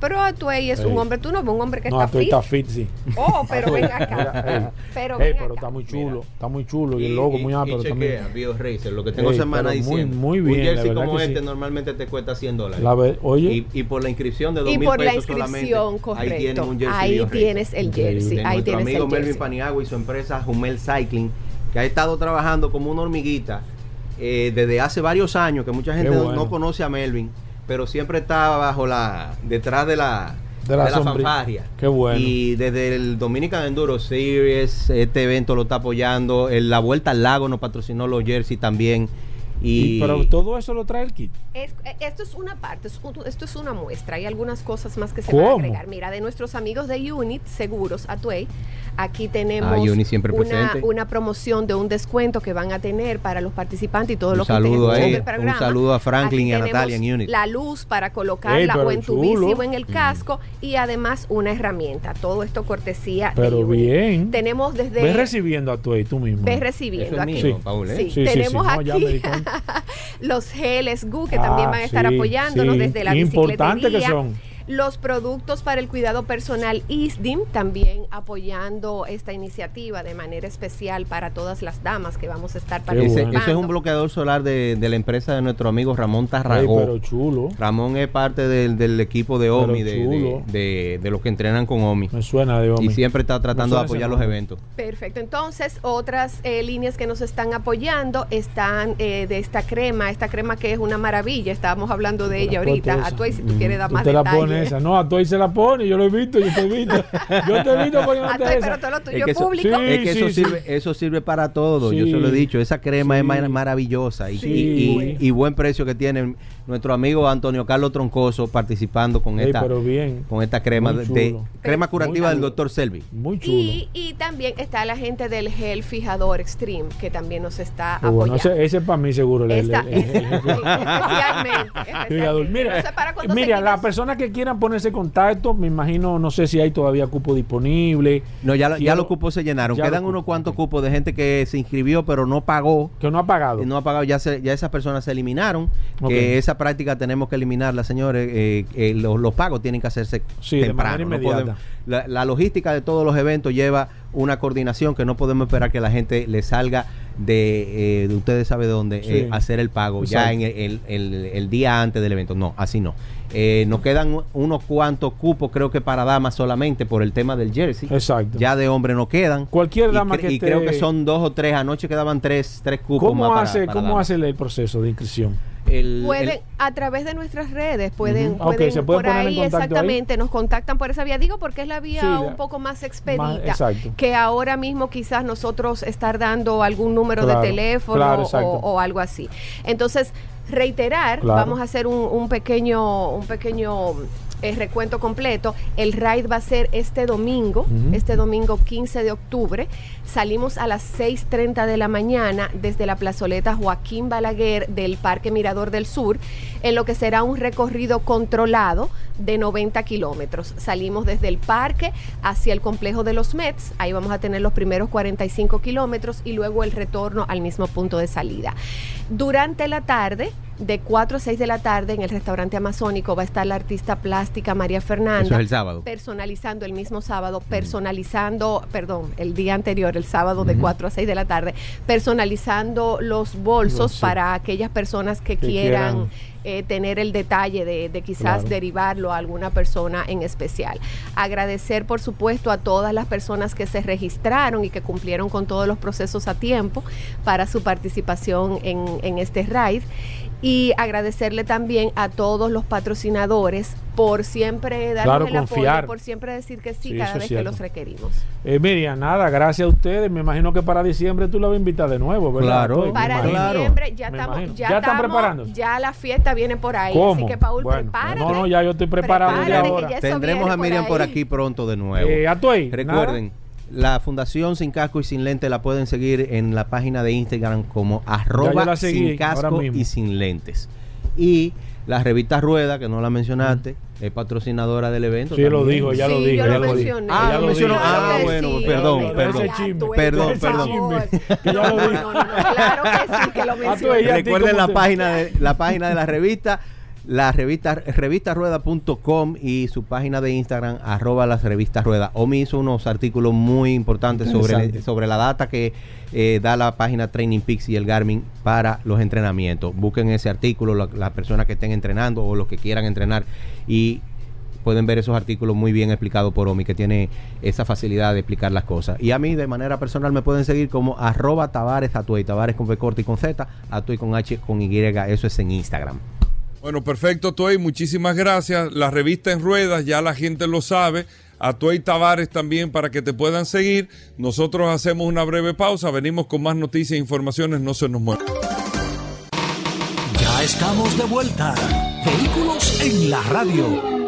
Pero Atuey es un Ey. hombre, tú no ves un hombre que no, está estoy fit. está fit, sí. Oh, pero (laughs) ven Mira, acá. ey. Pero Ey, ven pero acá. está muy chulo, Mira. está muy chulo y, el logo muy ápero también. BioRacer, lo que tengo semana pero muy- diciendo. muy bien, Un jersey como este sí. normalmente te cuesta 100 dólares. La ve- oye, y, y por la inscripción de 2 Y mil por la pesos inscripción, solamente, ahí tienes correcto. un jersey Ahí tienes el jersey. Ahí tienes amigo el Melvin jersey. Paniagua y su empresa Humel Cycling, que ha estado trabajando como una hormiguita eh, desde hace varios años, que mucha gente no- bueno. no conoce a Melvin, pero siempre está bajo la, detrás de la, De la de la fanfarria. Qué bueno. Y desde el Dominican Enduro Series, este evento lo está apoyando. El- la Vuelta al Lago nos patrocinó los jerseys también. Y, y- pero todo eso lo trae el kit. Es- eh, esto es una parte, esto es una muestra. Hay algunas cosas más que se ¿Cómo? van a agregar. Mira, de nuestros amigos de Unit Seguros Atuey, aquí tenemos Ah, siempre una, presente. una promoción de un descuento que van a tener para los participantes y todos Un los que estén saludo ahí, el programa. un saludo a Franklin Aquí y a tenemos Natalia en Unit. La luz para colocarla Ey, o en tu bici o en el casco y además una herramienta. Todo esto cortesía de Pero Unit. bien. Tenemos desde Ves recibiendo a tu ahí tú mismo. ves Eso recibiendo es aquí. mío, Sí. Paul, ¿eh? Sí, Sí, sí, tenemos aquí (laughs) los geles GU que Ah, también van a estar sí, apoyándonos sí. desde la Importante que bicicletería. son. Los productos para el cuidado personal ISDIM también apoyando esta iniciativa de manera especial para todas las damas que vamos a estar Ese, participando. ese es un bloqueador solar de, de la empresa de nuestro amigo Ramón Tarragó. pero chulo. Ramón es parte del, del equipo de OMI, de, chulo. de, de- de los que entrenan con OMI. Me suena de Y hombre. siempre está tratando de apoyar ese los eventos. Perfecto, entonces otras eh, líneas que nos están apoyando están eh, de esta crema, esta crema que es una maravilla, estábamos hablando de ella ahorita, a tú si tú quieres dar más detalles. Esa. No, a Toy se la pone. Yo lo he visto, yo te he visto. Yo te he visto (laughs) A poniéndote Toy, esa. pero todo lo tuyo Es que es eso- público. Sí, es que eso, sí, sirve, eso sirve para todo, yo Sí. se lo he dicho. Esa crema Sí. es mar- maravillosa y, Sí. y- y- y buen precio que tiene nuestro amigo Antonio Carlos Troncoso participando con Ey, esta pero bien. con esta crema de, crema curativa del doctor Selvi. Muy chulo. Y, y también está la gente del Gel Fijador Extreme, que también nos está bueno, apoyando. ese, ese es para mí seguro. el- el- Esta- el- el- el- (laughs) sí, especialmente. Mira, se las personas que quieran ponerse en contacto, me imagino, no sé si hay todavía cupo disponible. No, ya, ya los cupos se llenaron. Quedan unos cuantos cupos de gente que se inscribió pero no pagó. Que no ha pagado. Eh, No ha pagado, ya, se- ya esas personas se eliminaron. Que esa práctica tenemos que eliminarla, señores. eh, eh, los, los pagos tienen que hacerse Sí, de temprano. no podemos- la, la logística de todos los eventos lleva una coordinación que no podemos esperar que la gente le salga de, eh, de ustedes saben de dónde, Sí. eh, hacer el pago ya en el, el- el- el día antes del evento. No, así no. Eh, nos quedan unos cuantos cupos, creo que para damas solamente por el tema del jersey. Exacto. Ya de hombre no quedan. Cualquier Y dama cre- que y creo que son dos o tres. Anoche quedaban tres, tres cupos más ¿Cómo, para- hace, para ¿cómo damas. hace el proceso de inscripción? El- Pueden, el- a través de nuestras redes, pueden. Ok, pueden se por poner en ahí exactamente, nos contactan por esa vía. Digo porque es la vía Sí, un poco más expedita, más- que ahora mismo quizás nosotros estar dando algún número Claro, de teléfono claro, o, algo así. Entonces, reiterar, Claro. vamos a hacer un, un pequeño, un pequeño eh, recuento completo. El ride va a ser este domingo, este domingo 15 de octubre. Salimos a las 6.30 de la mañana desde la plazoleta Joaquín Balaguer del Parque Mirador del Sur, en lo que será un recorrido controlado de 90 kilómetros. Salimos desde el parque hacia el complejo de los Mets, ahí vamos a tener los primeros 45 kilómetros y luego el retorno al mismo punto de salida. Durante la tarde, de 4 a 6 de la tarde, en el restaurante amazónico va a estar la artista plástica María Fernanda Eso es el sábado. personalizando el mismo sábado, personalizando, perdón, el día anterior, el sábado de 4 a 6 de la tarde, personalizando los bolsos para aquellas personas que, Que quieran, quieran. eh, tener el detalle de, de quizás Claro. derivarlo a alguna persona en especial. Agradecer, por supuesto, a todas las personas que se registraron y que cumplieron con todos los procesos a tiempo para su participación en, en este raid. Y agradecerle también a todos los patrocinadores por siempre darnos Claro, el confiar. apoyo, por siempre decir que sí, Sí, cada vez que los requerimos. Eh, Miriam, nada, gracias a ustedes. Me imagino que para diciembre tú la vas a invitar de nuevo, ¿verdad? Claro. Me Para diciembre ya estamos, ya, ¿Ya están estamos- preparándose? ya la fiesta viene por ahí, ¿Cómo? así que Paul, Bueno, prepárate. no, no, ya yo estoy preparado Prepárate, ahora. ya eso Tendremos a Miriam por aquí pronto de nuevo. Eh, Atuey, Recuerden, la Fundación Sin Casco y Sin Lente la pueden seguir en la página de Instagram como arroba la seguí sin casco y sin lentes. Y la revista Rueda, que no la mencionaste, es patrocinadora del evento. Sí, lo dijo, ya lo dijo. yo ya lo mencioné. Ah, lo mencionó. Ah, que bueno, sí, perdón, perdón. Perdón, perdón. lo No, dijo. no, no, no, claro que sí, que lo mencioné. ella- ¿Y a ti Recuerden la página de la página de la revista, la revista revistarueda.com y su página de Instagram arroba las revistas rueda. Omi hizo unos artículos muy importantes sobre, sobre la data que eh, da la página Training Peaks y el Garmin para los entrenamientos. Busquen ese artículo, la- las personas que estén entrenando o los que quieran entrenar y pueden ver esos artículos muy bien explicados por Omi, que tiene esa facilidad de explicar las cosas. Y a mí, de manera personal, me pueden seguir como arroba Tavares Atuey, Tavares con V corta y con Z, Atuey con H con Y, eso es en Instagram. Bueno, perfecto, Toy. Muchísimas gracias. La revista en ruedas, ya la gente lo sabe. A Toy Tavares también para que te puedan seguir. Nosotros hacemos una breve pausa. Venimos con más noticias e informaciones. No se nos muevan. Ya estamos de vuelta. Vehículos en la radio.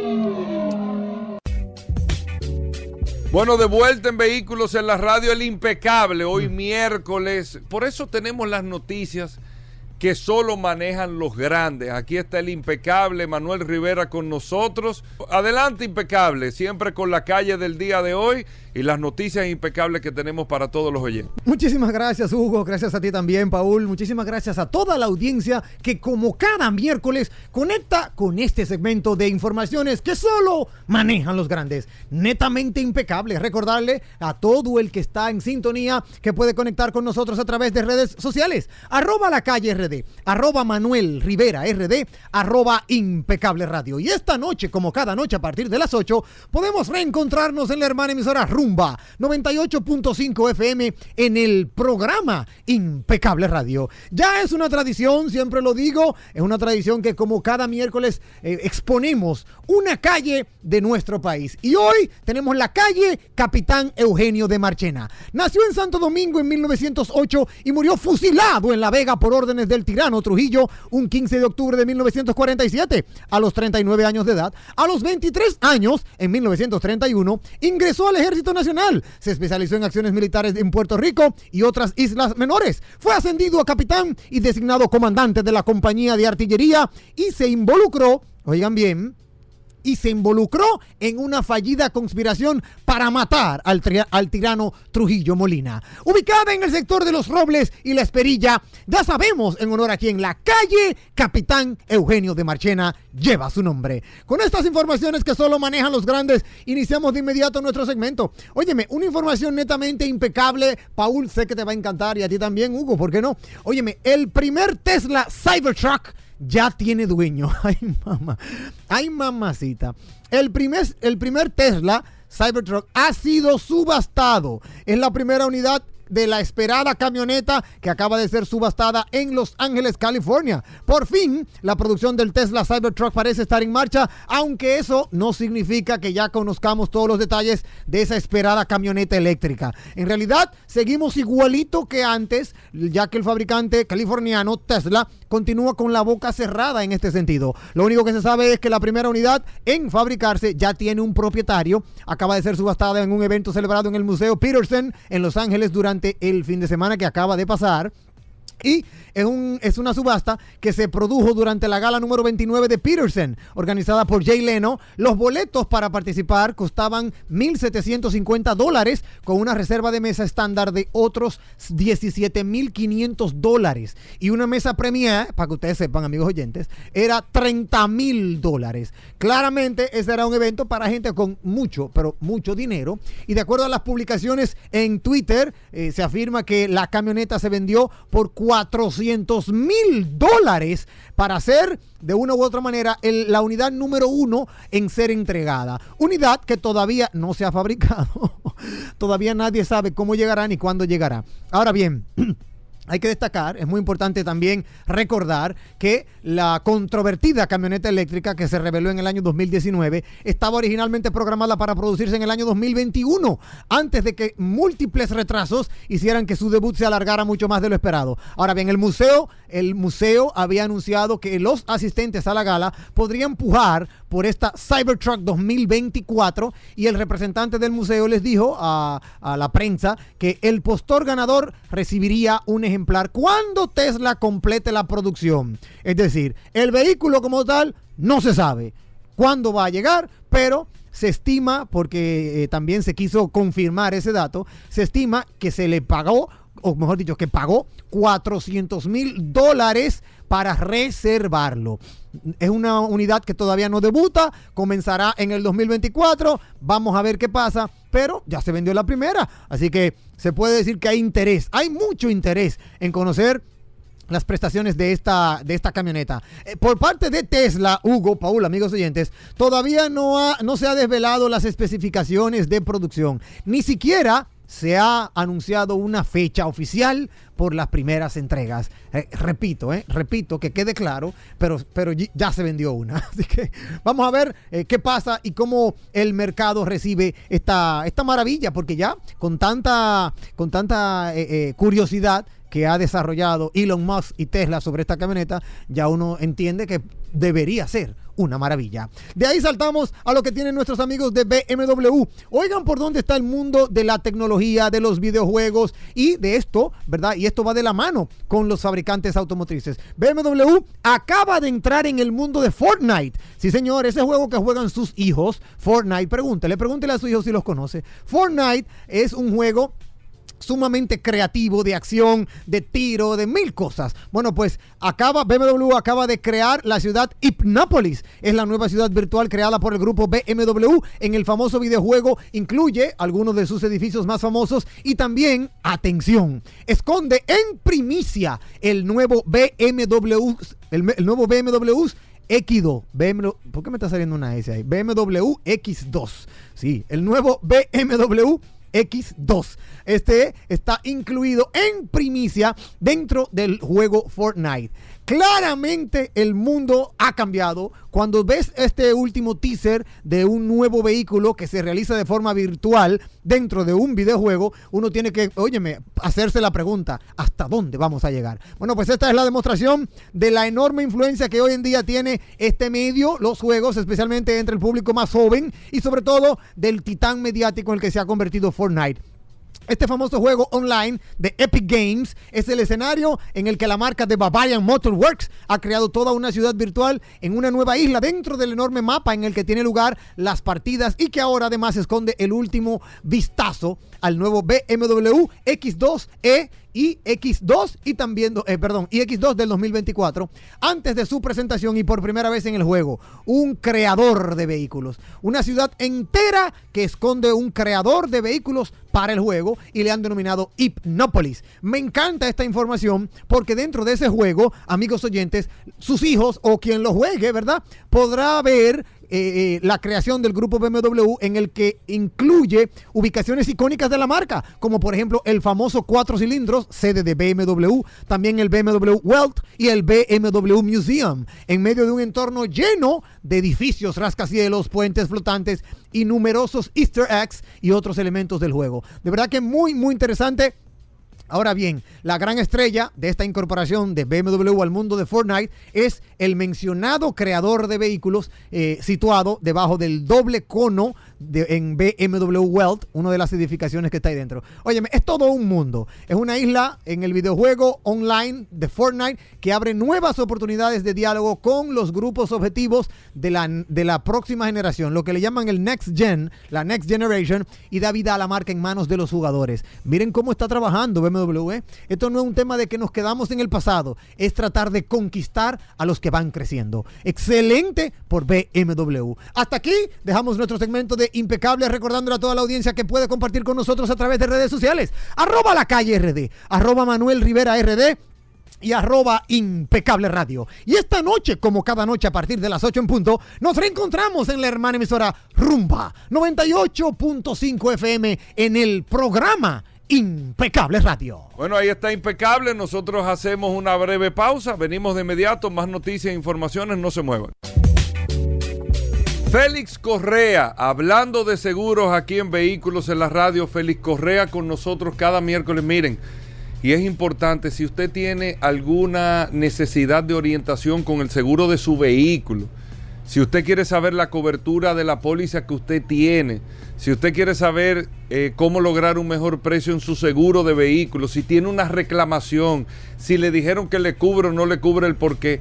Bueno, de vuelta en Vehículos en la Radio El Impecable, hoy miércoles. Por eso tenemos las noticias que solo manejan los grandes. Aquí está el impecable Manuel Rivera con nosotros. Adelante, impecable, siempre con la calle del día de hoy y las noticias impecables que tenemos para todos los oyentes. Muchísimas gracias, Hugo. Gracias a ti también, Paul. Muchísimas gracias a toda la audiencia que, como cada miércoles, conecta con este segmento de informaciones que solo manejan los grandes. Netamente impecable. Recordarle a todo el que está en sintonía que puede conectar con nosotros a través de redes sociales. Arroba la calle RD, arroba Manuel Rivera RD, arroba impecable radio. Y esta noche, como cada noche a partir de las 8, podemos reencontrarnos en la hermana emisora Rumba 98.5 FM en el programa Impecable Radio. Ya es una tradición, siempre lo digo, es una tradición que como cada miércoles eh, exponemos una calle de nuestro país. Y hoy tenemos la calle Capitán Eugenio de Marchena. Nació en Santo Domingo en 1908 y murió fusilado en La Vega por órdenes del tirano Trujillo un 15 de octubre de 1947 a los 39 años de edad. A los 23 años, en 1931, ingresó al ejército Nacional. Se especializó en acciones militares en Puerto Rico y otras islas menores. Fue ascendido a capitán y designado comandante de la compañía de artillería y se involucró, oigan bien, y se involucró en una fallida conspiración para matar al, al, tirano Trujillo Molina. Ubicada en el sector de los Robles y la Esperilla, ya sabemos en honor a quien la calle Capitán Eugenio de Marchena lleva su nombre. Con estas informaciones que solo manejan los grandes, iniciamos de inmediato nuestro segmento. Óyeme, una información netamente impecable. Paul, sé que te va a encantar y a ti también, Hugo, ¿por qué no? Óyeme, el primer Tesla Cybertruck ya tiene dueño. (laughs) Ay, mamá. Ay, mamacita. El primer, el primer Tesla Cybertruck ha sido subastado. Es la primera unidad de la esperada camioneta que acaba de ser subastada en Los Ángeles, California. Por fin, la producción del Tesla Cybertruck parece estar en marcha, aunque eso no significa que ya conozcamos todos los detalles de esa esperada camioneta eléctrica. En realidad, seguimos igualito que antes, ya que el fabricante californiano Tesla continúa con la boca cerrada en este sentido. Lo único que se sabe es que la primera unidad en fabricarse ya tiene un propietario. Acaba de ser subastada en un evento celebrado en el Museo Peterson en Los Ángeles durante el fin de semana que acaba de pasar. Y es, un, es, una subasta que se produjo durante la gala número 29 de Peterson, organizada por Jay Leno. Los boletos para participar costaban 1.750 dólares, con una reserva de mesa estándar de otros 17.500 dólares. Y una mesa premier, para que ustedes sepan, amigos oyentes, era 30.000 dólares. Claramente, ese era un evento para gente con mucho, pero mucho dinero. Y de acuerdo a las publicaciones en Twitter, eh, se afirma que la camioneta se vendió por 400 mil dólares para ser de una u otra manera la unidad número uno en ser entregada. Unidad que todavía no se ha fabricado. (laughs) todavía nadie sabe cómo llegará ni cuándo llegará. Ahora bien. (clears throat) Hay que destacar, es muy importante también recordar que la controvertida camioneta eléctrica que se reveló en el año 2019 estaba originalmente programada para producirse en el año 2021, antes de que múltiples retrasos hicieran que su debut se alargara mucho más de lo esperado. Ahora bien, el museo, el museo había anunciado que los asistentes a la gala podrían pujar por esta Cybertruck 2024 y el representante del museo les dijo a, a la prensa que el postor ganador recibiría un ejemplar cuando Tesla complete la producción. Es decir, el vehículo como tal no se sabe cuándo va a llegar, pero se estima, porque eh, también se quiso confirmar ese dato, se estima que se le pagó, o mejor dicho, que pagó 400 mil dólares para reservarlo. Es una unidad que todavía no debuta, comenzará en el 2024, vamos a ver qué pasa, pero ya se vendió la primera, así que se puede decir que hay interés, hay mucho interés en conocer las prestaciones de esta, de esta camioneta. Eh, por parte de Tesla, Hugo, Paul, amigos oyentes, todavía no, ha, no se ha desvelado las especificaciones de producción. Ni siquiera se ha anunciado una fecha oficial por las primeras entregas. Eh, repito, eh, repito, que quede claro, pero, pero ya se vendió una. (laughs) Así que vamos a ver eh, qué pasa y cómo el mercado recibe esta, esta maravilla, porque ya con tanta, con tanta curiosidad que ha desarrollado Elon Musk y Tesla sobre esta camioneta, ya uno entiende que debería ser una maravilla. De ahí saltamos a lo que tienen nuestros amigos de BMW. Oigan por dónde está el mundo de la tecnología, de los videojuegos y de esto, ¿verdad? Y esto va de la mano con los fabricantes automotrices. BMW acaba de entrar en el mundo de Fortnite. Sí, señor, ese juego que juegan sus hijos, Fortnite, pregúntele, pregúntele a sus hijos si los conoce. Fortnite es un juego sumamente creativo, de acción, de tiro, de mil cosas. Bueno, pues acaba, BMW acaba de crear la ciudad Hypnopolis. Es la nueva ciudad virtual creada por el grupo BMW. En el famoso videojuego incluye algunos de sus edificios más famosos y también, atención, esconde en primicia el nuevo BMW, el, el nuevo BMW X2, BMW, ¿por qué me está saliendo una S ahí? BMW X2, sí, el nuevo BMW X2. Este está incluido en primicia dentro del juego Fortnite. Claramente el mundo ha cambiado. Cuando ves este último teaser de un nuevo vehículo que se realiza de forma virtual dentro de un videojuego, uno tiene que, óyeme, hacerse la pregunta, ¿hasta dónde vamos a llegar? Bueno, pues esta es la demostración de la enorme influencia que hoy en día tiene este medio, los juegos, especialmente entre el público más joven y sobre todo del titán mediático en el que se ha convertido Fortnite. Este famoso juego online de Epic Games es el escenario en el que la marca de Bavarian Motorworks ha creado toda una ciudad virtual en una nueva isla dentro del enorme mapa en el que tiene lugar las partidas y que ahora además esconde el último vistazo al nuevo BMW X2E y X2 y también, eh, perdón, y X2 del 2024, antes de su presentación y por primera vez en el juego, un creador de vehículos, una ciudad entera que esconde un creador de vehículos para el juego y le han denominado Hypnopolis. Me encanta esta información porque dentro de ese juego, amigos oyentes, sus hijos o quien lo juegue, ¿verdad? Podrá ver eh, eh, la creación del grupo BMW en el que incluye ubicaciones icónicas de la marca, como por ejemplo el famoso cuatro cilindros, sede de BMW, también el BMW Welt y el BMW Museum, en medio de un entorno lleno de edificios, rascacielos, puentes flotantes y numerosos easter eggs y otros elementos del juego. De verdad que muy, muy interesante. Ahora bien, la gran estrella de esta incorporación de BMW al mundo de Fortnite es el mencionado creador de vehículos eh, situado debajo del doble cono en BMW Welt, una de las edificaciones que está ahí dentro. Óyeme, es todo un mundo. Es una isla en el videojuego online de Fortnite que abre nuevas oportunidades de diálogo con los grupos objetivos de la, de la próxima generación, lo que le llaman el Next Gen, la Next Generation, y da vida a la marca en manos de los jugadores. Miren cómo está trabajando BMW. ¿eh? Esto no es un tema de que nos quedamos en el pasado, es tratar de conquistar a los que van creciendo. Excelente por BMW. Hasta aquí dejamos nuestro segmento de impecable, recordándole a toda la audiencia que puede compartir con nosotros a través de redes sociales. Arroba la calle RD, arroba Manuel Rivera RD y arroba impecable radio. Y esta noche, como cada noche a partir de las 8 en punto, nos reencontramos en la hermana emisora Rumba 98.5 FM en el programa Impecable Radio. Bueno, ahí está Impecable. Nosotros hacemos una breve pausa. Venimos de inmediato. Más noticias e informaciones. No se muevan. Félix Correa, hablando de seguros aquí en Vehículos en la Radio. Félix Correa con nosotros cada miércoles. Miren, y es importante, si usted tiene alguna necesidad de orientación con el seguro de su vehículo, si usted quiere saber la cobertura de la póliza que usted tiene, si usted quiere saber eh, cómo lograr un mejor precio en su seguro de vehículo, si tiene una reclamación, si le dijeron que le cubre o no le cubre el porqué,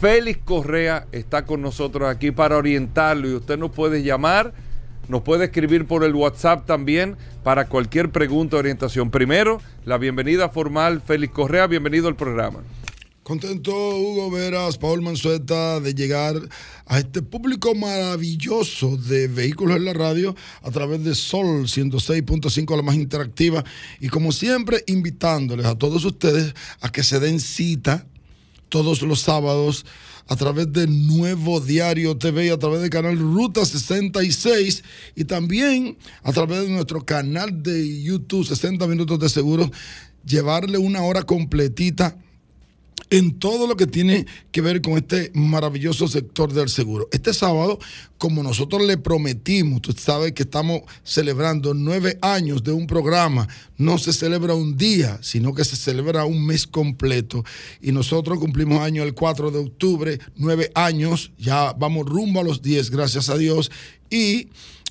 Félix Correa está con nosotros aquí para orientarlo y usted nos puede llamar, nos puede escribir por el WhatsApp también para cualquier pregunta o orientación. Primero, la bienvenida formal, Félix Correa, bienvenido al programa. Contento, Hugo Veras, Paul Manzueta, de llegar a este público maravilloso de vehículos en la radio a través de Sol 106.5, la más interactiva. Y como siempre, invitándoles a todos ustedes a que se den cita todos los sábados a través de Nuevo Diario TV y a través del canal Ruta 66 y también a través de nuestro canal de YouTube 60 Minutos de Seguro, llevarle una hora completita en todo lo que tiene que ver con este maravilloso sector del seguro. Este sábado, como nosotros le prometimos, usted sabe que estamos celebrando nueve años de un programa, no se celebra un día, sino que se celebra un mes completo. Y nosotros cumplimos año el 4 de octubre, nueve años, ya vamos rumbo a los 10, gracias a Dios. Y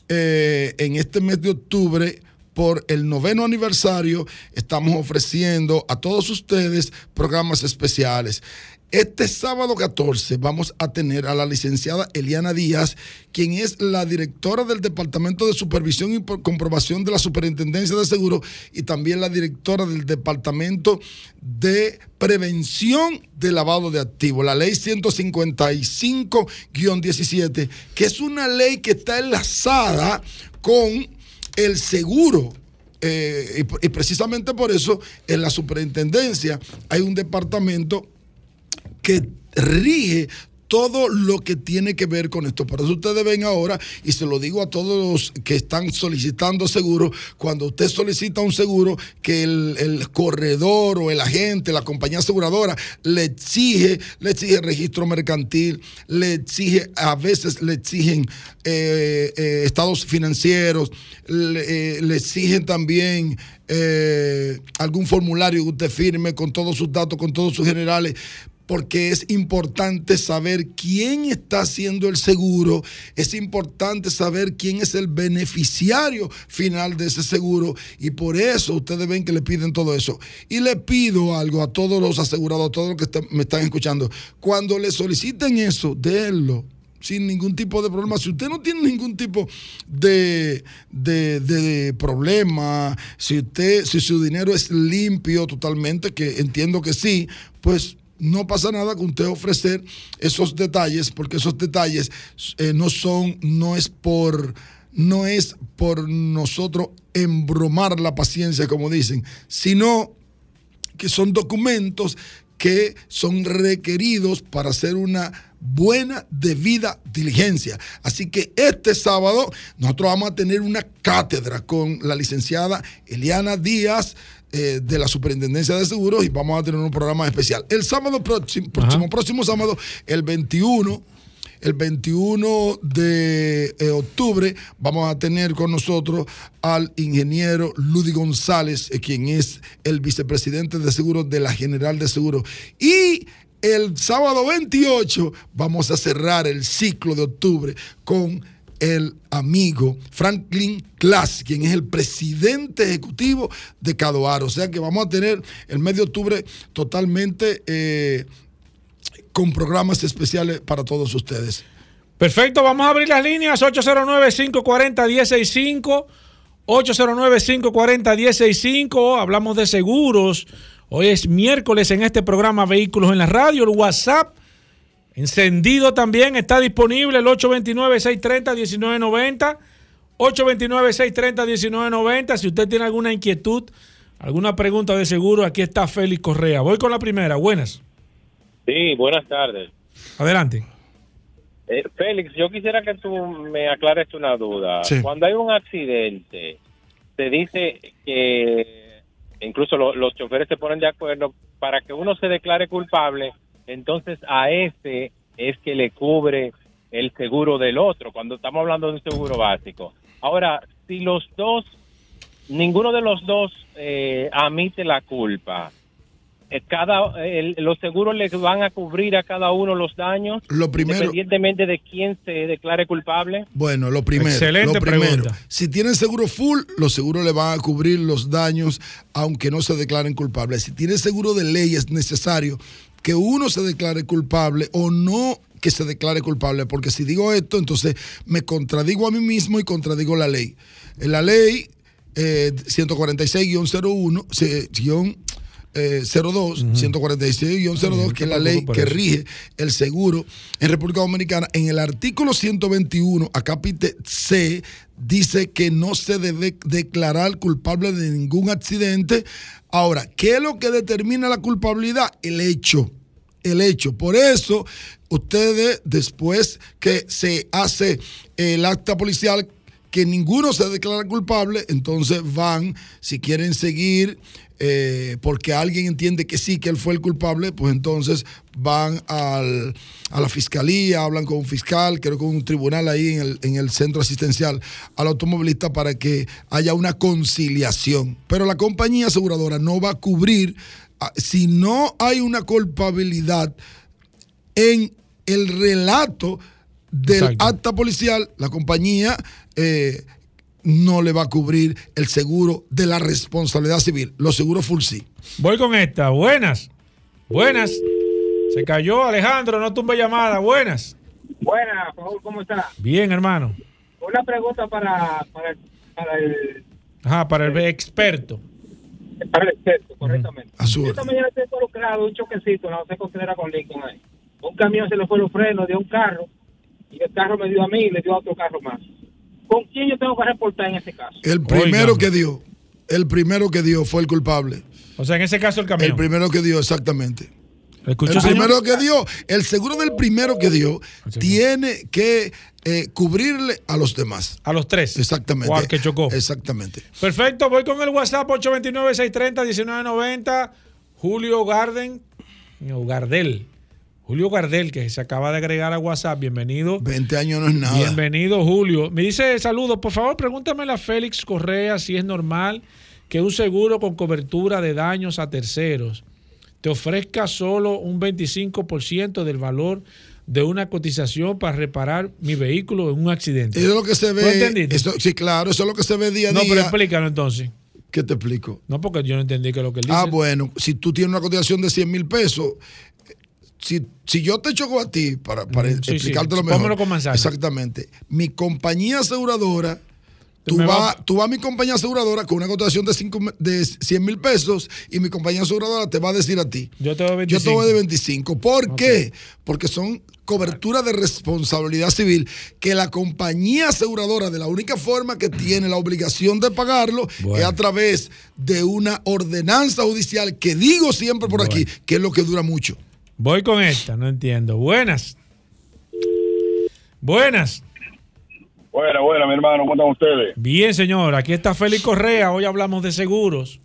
eh, en este mes de octubre por el noveno aniversario, estamos ofreciendo a todos ustedes programas especiales. Este sábado 14 vamos a tener a la licenciada Eliana Díaz, quien es la directora del Departamento de Supervisión y Comprobación de la Superintendencia de Seguros y también la directora del Departamento de Prevención de Lavado de Activos, la ley 155-17, que es una ley que está enlazada con el seguro. Eh, y, y precisamente por eso en la superintendencia hay un departamento que rige todo lo que tiene que ver con esto. Por eso ustedes ven ahora, y se lo digo a todos los que están solicitando seguro, cuando usted solicita un seguro, que el, el corredor o el agente, la compañía aseguradora, le exige, le exige registro mercantil, le exige, a veces le exigen eh, eh, estados financieros, le, eh, exigen también algún formulario que usted firme con todos sus datos, con todos sus generales, porque es importante saber quién está haciendo el seguro, es importante saber quién es el beneficiario final de ese seguro y por eso ustedes ven que le piden todo eso. Y le pido algo a todos los asegurados, a todos los que me están escuchando, cuando le soliciten eso, denlo sin ningún tipo de problema. Si usted no tiene ningún tipo de, de, de problema, si usted, si su dinero es limpio totalmente, que entiendo que sí, pues no pasa nada con usted ofrecer esos detalles, porque esos detalles eh, no son, no es por, no es por nosotros embromar la paciencia, como dicen, sino que son documentos que son requeridos para hacer una buena, debida diligencia. Así que este sábado nosotros vamos a tener una cátedra con la licenciada Eliana Díaz. Eh, de la Superintendencia de Seguros y vamos a tener un programa especial. El sábado próximo, próximo, próximo sábado, el 21, el 21 de eh, octubre vamos a tener con nosotros al ingeniero Ludy González, eh, quien es el vicepresidente de seguros de la General de Seguros. Y el sábado 28 vamos a cerrar el ciclo de octubre con el amigo Franklin Class, quien es el presidente ejecutivo de Cadoar. O sea que vamos a tener el mes de octubre totalmente eh, con programas especiales para todos ustedes. Perfecto, vamos a abrir las líneas 809-540-165, 809-540-165, hablamos de seguros. Hoy es miércoles en este programa Vehículos en la Radio, el WhatsApp encendido también, está disponible el 829-630-1990, 829-630-1990, si usted tiene alguna inquietud, alguna pregunta de seguro, aquí está Félix Correa. Voy con la primera, buenas, Sí, buenas tardes. adelante. Eh, Félix, yo quisiera que tú me aclares una duda. Sí. Cuando hay un accidente, se dice que incluso lo- los choferes se ponen de acuerdo para que uno se declare culpable, entonces a ese es que le cubre el seguro del otro, cuando estamos hablando de un seguro básico. Ahora, si los dos, ninguno de los dos eh, admite la culpa, eh, cada el- los seguros les van a cubrir a cada uno los daños Lo primero- independientemente de quién se declare culpable Bueno, lo primero, Excelente lo primero, pregunta. si tienen seguro full, los seguros le van a cubrir los daños aunque no se declaren culpables. Si tiene seguro de ley es necesario que uno se declare culpable o no que se declare culpable, porque si digo esto, entonces me contradigo a mí mismo y contradigo la ley. En la ley eh, 146-01, se- guion, eh, 02, 146-02, que es la ley que rige el seguro en República Dominicana, en el artículo 121, acápite C, dice que no se debe declarar culpable de ningún accidente. Ahora, ¿qué es lo que determina la culpabilidad? El hecho. El hecho. Por eso, ustedes, después que se hace el acta policial, que ninguno se declara culpable, entonces van, si quieren seguir, eh, porque alguien entiende que sí, que él fue el culpable, pues entonces van a la fiscalía, hablan con un fiscal, creo que un tribunal ahí en el, en el centro asistencial al automovilista para que haya una conciliación. Pero la compañía aseguradora no va a cubrir, si no hay una culpabilidad en el relato del Exacto. acta policial, la compañía eh, no le va a cubrir el seguro de la responsabilidad civil. Los seguros full sí. Voy con esta. Buenas. Buenas. Se cayó Alejandro, no tumbe llamada. Buenas. Buenas, Paul, ¿cómo está? Bien, hermano. Una pregunta para, para, para el, Ajá, para el experto. Para el experto, correctamente. A su Esta mañana estoy involucrado un choquecito, no se considera con Lincoln ahí. Un camión se le fue los frenos de un carro y el carro me dio a mí y le dio a otro carro más. ¿Con quién yo tengo que reportar en ese caso? El primero Oigan. que dio, el primero que dio fue el culpable. O sea, en ese caso el camión. El primero que dio, exactamente. ¿Escuchó, El señor? primero que dio, el seguro del primero que dio, tiene que eh, cubrirle a los demás. A los tres. Exactamente. O al que chocó. Exactamente. Perfecto, voy con el WhatsApp 829-630-1990. Julio Garden, o Gardel. Julio Gardel, que se acaba de agregar a WhatsApp. Bienvenido. 20 años no es nada. Bienvenido, Julio. Me dice, saludos, por favor, pregúntame a Félix Correa si es normal que un seguro con cobertura de daños a terceros te ofrezca solo un 25% del valor de una cotización para reparar mi vehículo en un accidente. Eso es lo que se ¿Tú ve. entendiste? eso- sí, claro, eso es lo que se ve día a no, día. pero explícalo entonces. ¿Qué te explico? No, porque yo no entendí que es lo que él dice. Ah, bueno, si tú tienes una cotización de 100 mil pesos, si, si yo te choco a ti, para, para Mm, sí, sí. explicártelo mejor. Pónmelo con. Exactamente. Mi compañía aseguradora, tú vas va- tú a mi compañía aseguradora con una cotización de, cinco, de 100 mil pesos y mi compañía aseguradora te va a decir a ti. Yo te doy Yo 25. te voy de 25. ¿Por qué? Porque son cobertura de responsabilidad civil que la compañía aseguradora de la única forma que tiene la obligación de pagarlo es a través de una ordenanza judicial que digo siempre por aquí que es lo que dura mucho. Voy con esta, no entiendo. Buenas. Buenas. Buena, buena, mi hermano, ¿cómo están ustedes? Bien, señor. Aquí está Félix Correa. Hoy hablamos de seguros.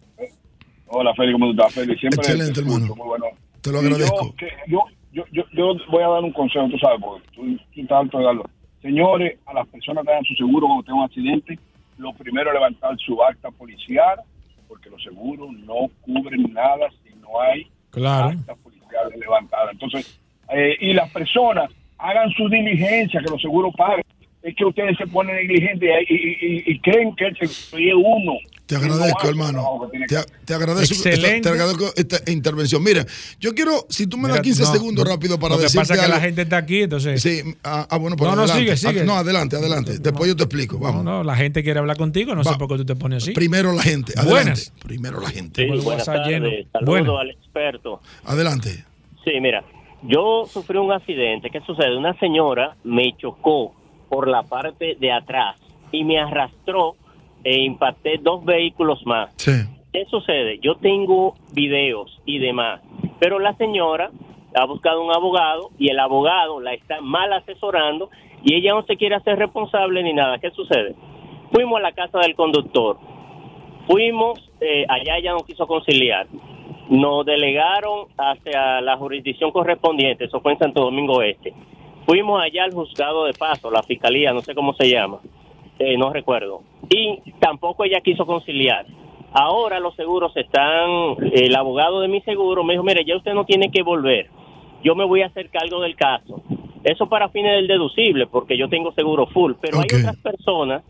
Hola, Félix, ¿cómo estás? Félix, siempre Excelente, hermano. Muy bueno. Te lo agradezco. Yo, que- yo, yo, yo, yo voy a dar un consejo, tú sabes, porque tú, tú estás alto de darlo. Señores, a las personas que hagan su seguro cuando tengan un accidente, lo primero es levantar su acta policial, porque los seguros no cubren nada si no hay Claro. acta policial levantada. Entonces, eh, y las personas hagan su diligencia, que los seguros paguen. Es que ustedes se ponen negligentes y, y- y- y creen que es uno. Te no agradezco, hermano. Te, agradezco, Excelente. te agradezco esta intervención. Mira, yo quiero, si tú me das 15 no, segundos no. rápido para Lo que decirte pasa es que algo. la gente está aquí, entonces. Sí, ah, ah, bueno, pues No, no, adelante. sigue, sigue. Ah, No, adelante, adelante. Después yo te explico. No, Vamos. no, la gente quiere hablar contigo. No sé por qué tú te pones así. Primero la gente. Adelante. Buenas. Primero la gente. El buenas tardes. Saludos al experto. Adelante. Sí, mira, yo sufrí un accidente. ¿Qué sucede? Una señora me chocó por la parte de atrás y me arrastró e impacté dos vehículos más. Sí. ¿Qué sucede? Yo tengo videos y demás, pero la señora ha buscado un abogado y el abogado la está mal asesorando y ella no se quiere hacer responsable ni nada. ¿Qué sucede? Fuimos a la casa del conductor, fuimos, eh, allá ella no quiso conciliar, nos delegaron hacia la jurisdicción correspondiente, eso fue en Santo Domingo Este. Fuimos allá al juzgado de paso, la fiscalía, no sé cómo se llama, eh, no recuerdo. Y tampoco ella quiso conciliar. Ahora los seguros están, el abogado de mi seguro me dijo, mire, ya usted no tiene que volver, yo me voy a hacer cargo del caso. Eso para fines del deducible, porque yo tengo seguro full, pero hay otras personas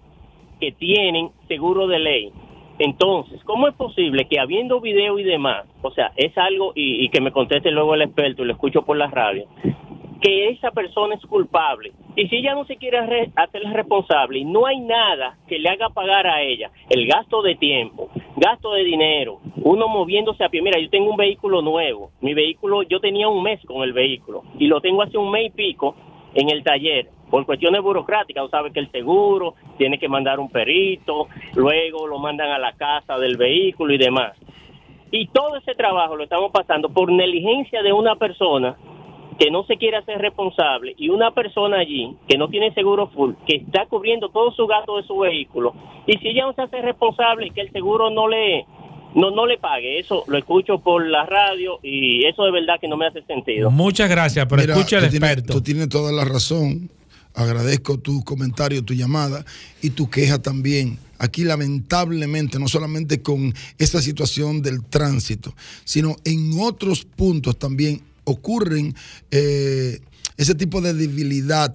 que tienen seguro de ley. Entonces, ¿cómo es posible que habiendo video y demás, o sea, es algo, y, y que me conteste luego el experto y lo escucho por la radio, que esa persona es culpable. Y si ella no se quiere re- hacer responsable y no hay nada que le haga pagar a ella el gasto de tiempo, gasto de dinero, uno moviéndose a pie. Mira, yo tengo un vehículo nuevo. Mi vehículo, yo tenía un mes con el vehículo y lo tengo hace un mes y pico en el taller. Por cuestiones burocráticas, tú sabes que el seguro tiene que mandar un perito, luego lo mandan a la casa del vehículo y demás. Y todo ese trabajo lo estamos pasando por negligencia de una persona que no se quiere hacer responsable y una persona allí que no tiene seguro full, que está cubriendo todo su gasto de su vehículo, y si ella no se hace responsable, que el seguro no le no no le pague, eso lo escucho por la radio y eso de verdad que no me hace sentido. Muchas gracias, pero Mira, escucha al tú tienes- experto. tú tienes toda la razón. Agradezco tu comentario, tu llamada y tu queja también. Aquí lamentablemente, no solamente con esta situación del tránsito, sino en otros puntos también ocurren eh, ese tipo de debilidad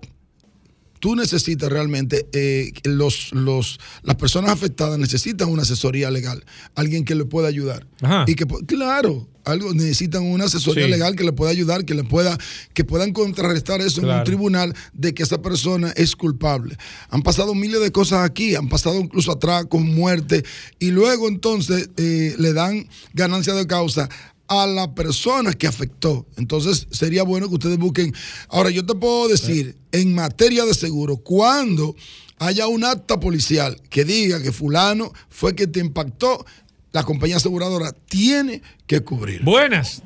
tú necesitas realmente, eh, los, los, las personas afectadas necesitan una asesoría legal, alguien que le pueda ayudar. Ajá. Y que, claro, algo, necesitan una asesoría Sí. legal que le pueda ayudar, que le pueda, que puedan contrarrestar eso en un tribunal de que esa persona es culpable. Han pasado miles de cosas aquí, han pasado incluso atrás con muerte, y luego entonces eh, le dan ganancia de causa a la persona que afectó. Entonces sería bueno que ustedes busquen. Ahora, yo te puedo decir, en materia de seguro, cuando haya un acta policial que diga que fulano fue que te impactó, la compañía aseguradora tiene que cubrir. Buenas.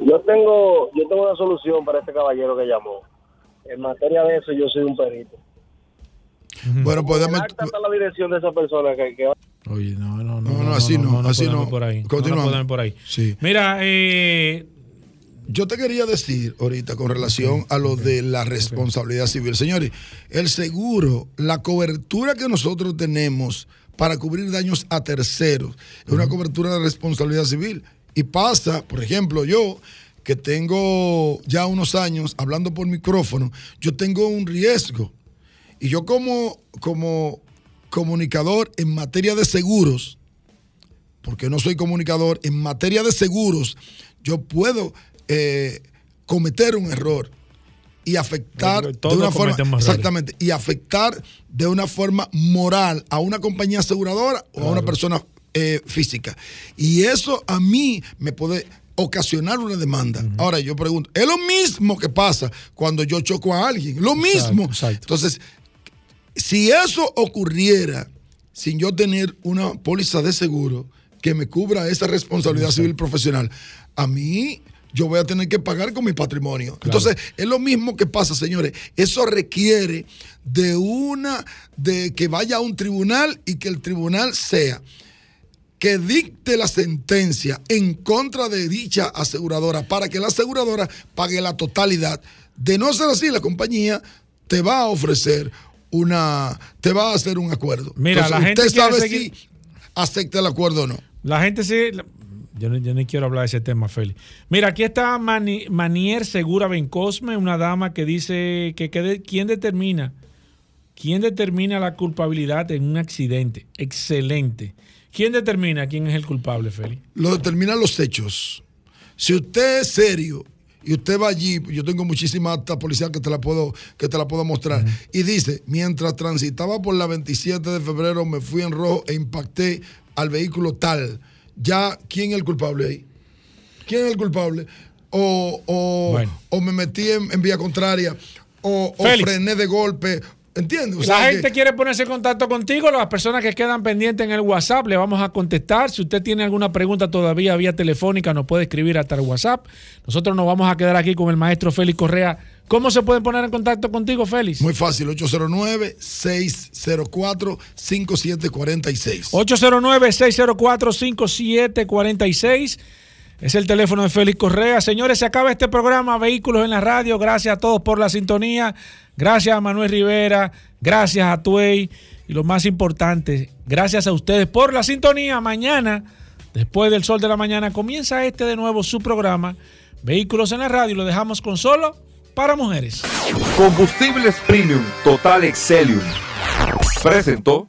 Yo tengo, yo tengo una solución para este caballero que llamó. En materia de eso, yo soy un perito. Bueno, pues acta está la dirección de esa persona que, que Oye, no, no, no. No, no, así no, así podemos no. Por ahí. Continuamos. No por ahí. Sí. Mira, eh, Yo te quería decir ahorita con relación a lo de la responsabilidad civil. Señores, el seguro, la cobertura que nosotros tenemos para cubrir daños a terceros, es una cobertura de responsabilidad civil. Y pasa, por ejemplo, yo que tengo ya unos años hablando por micrófono, yo tengo un riesgo. Y yo como, como comunicador en materia de seguros, porque no soy comunicador, en materia de seguros, yo puedo eh, cometer un error y afectar de una forma exactamente y afectar de una forma moral a una compañía aseguradora o a una persona eh, física. Y eso a mí me puede ocasionar una demanda. Ahora yo pregunto, es lo mismo que pasa cuando yo choco a alguien, lo mismo. Entonces, si eso ocurriera sin yo tener una póliza de seguro que me cubra esa responsabilidad civil profesional, a mí yo voy a tener que pagar con mi patrimonio. Entonces, es lo mismo que pasa, señores. Eso requiere de una, de que vaya a un tribunal y que el tribunal sea que dicte la sentencia en contra de dicha aseguradora para que la aseguradora pague la totalidad. De no ser así, la compañía te va a ofrecer una, te va a hacer un acuerdo. Mira, la gente usted sabe seguir- si acepta el acuerdo o no. la gente sí. Yo no, yo no quiero hablar de ese tema, Félix. Mira, aquí está Mani- Manier Segura Bencosme, una dama que dice que, que quién determina, quién determina la culpabilidad en un accidente. Excelente. ¿Quién determina quién es el culpable, Félix? Lo determinan los hechos. Si usted es serio y usted va allí, yo tengo muchísima acta policial que te la puedo, que te la puedo mostrar, y dice, mientras transitaba por la 27 de febrero me fui en rojo e impacté al vehículo tal, ya, ¿quién es el culpable ahí? ¿Quién es el culpable? O, o, o me metí en, en vía contraria, o, o frené de golpe, ¿entiendes? O La que- gente quiere ponerse en contacto contigo, las personas que quedan pendientes en el WhatsApp, le vamos a contestar. Si usted tiene alguna pregunta todavía vía telefónica, nos puede escribir hasta el WhatsApp. Nosotros nos vamos a quedar aquí con el maestro Félix Correa. ¿Cómo se pueden poner en contacto contigo, Félix? Muy fácil, 809-604-5746. 809-604-5746. Es el teléfono de Félix Correa. Señores, se acaba este programa Vehículos en la Radio. Gracias a todos por la sintonía. Gracias a Manuel Rivera. Gracias a Tuey. Y lo más importante, gracias a ustedes por la sintonía. Mañana, después del sol de la mañana, comienza este de nuevo su programa Vehículos en la Radio. Lo dejamos con solo para mujeres. Combustibles Premium Total Excelium. Presentó.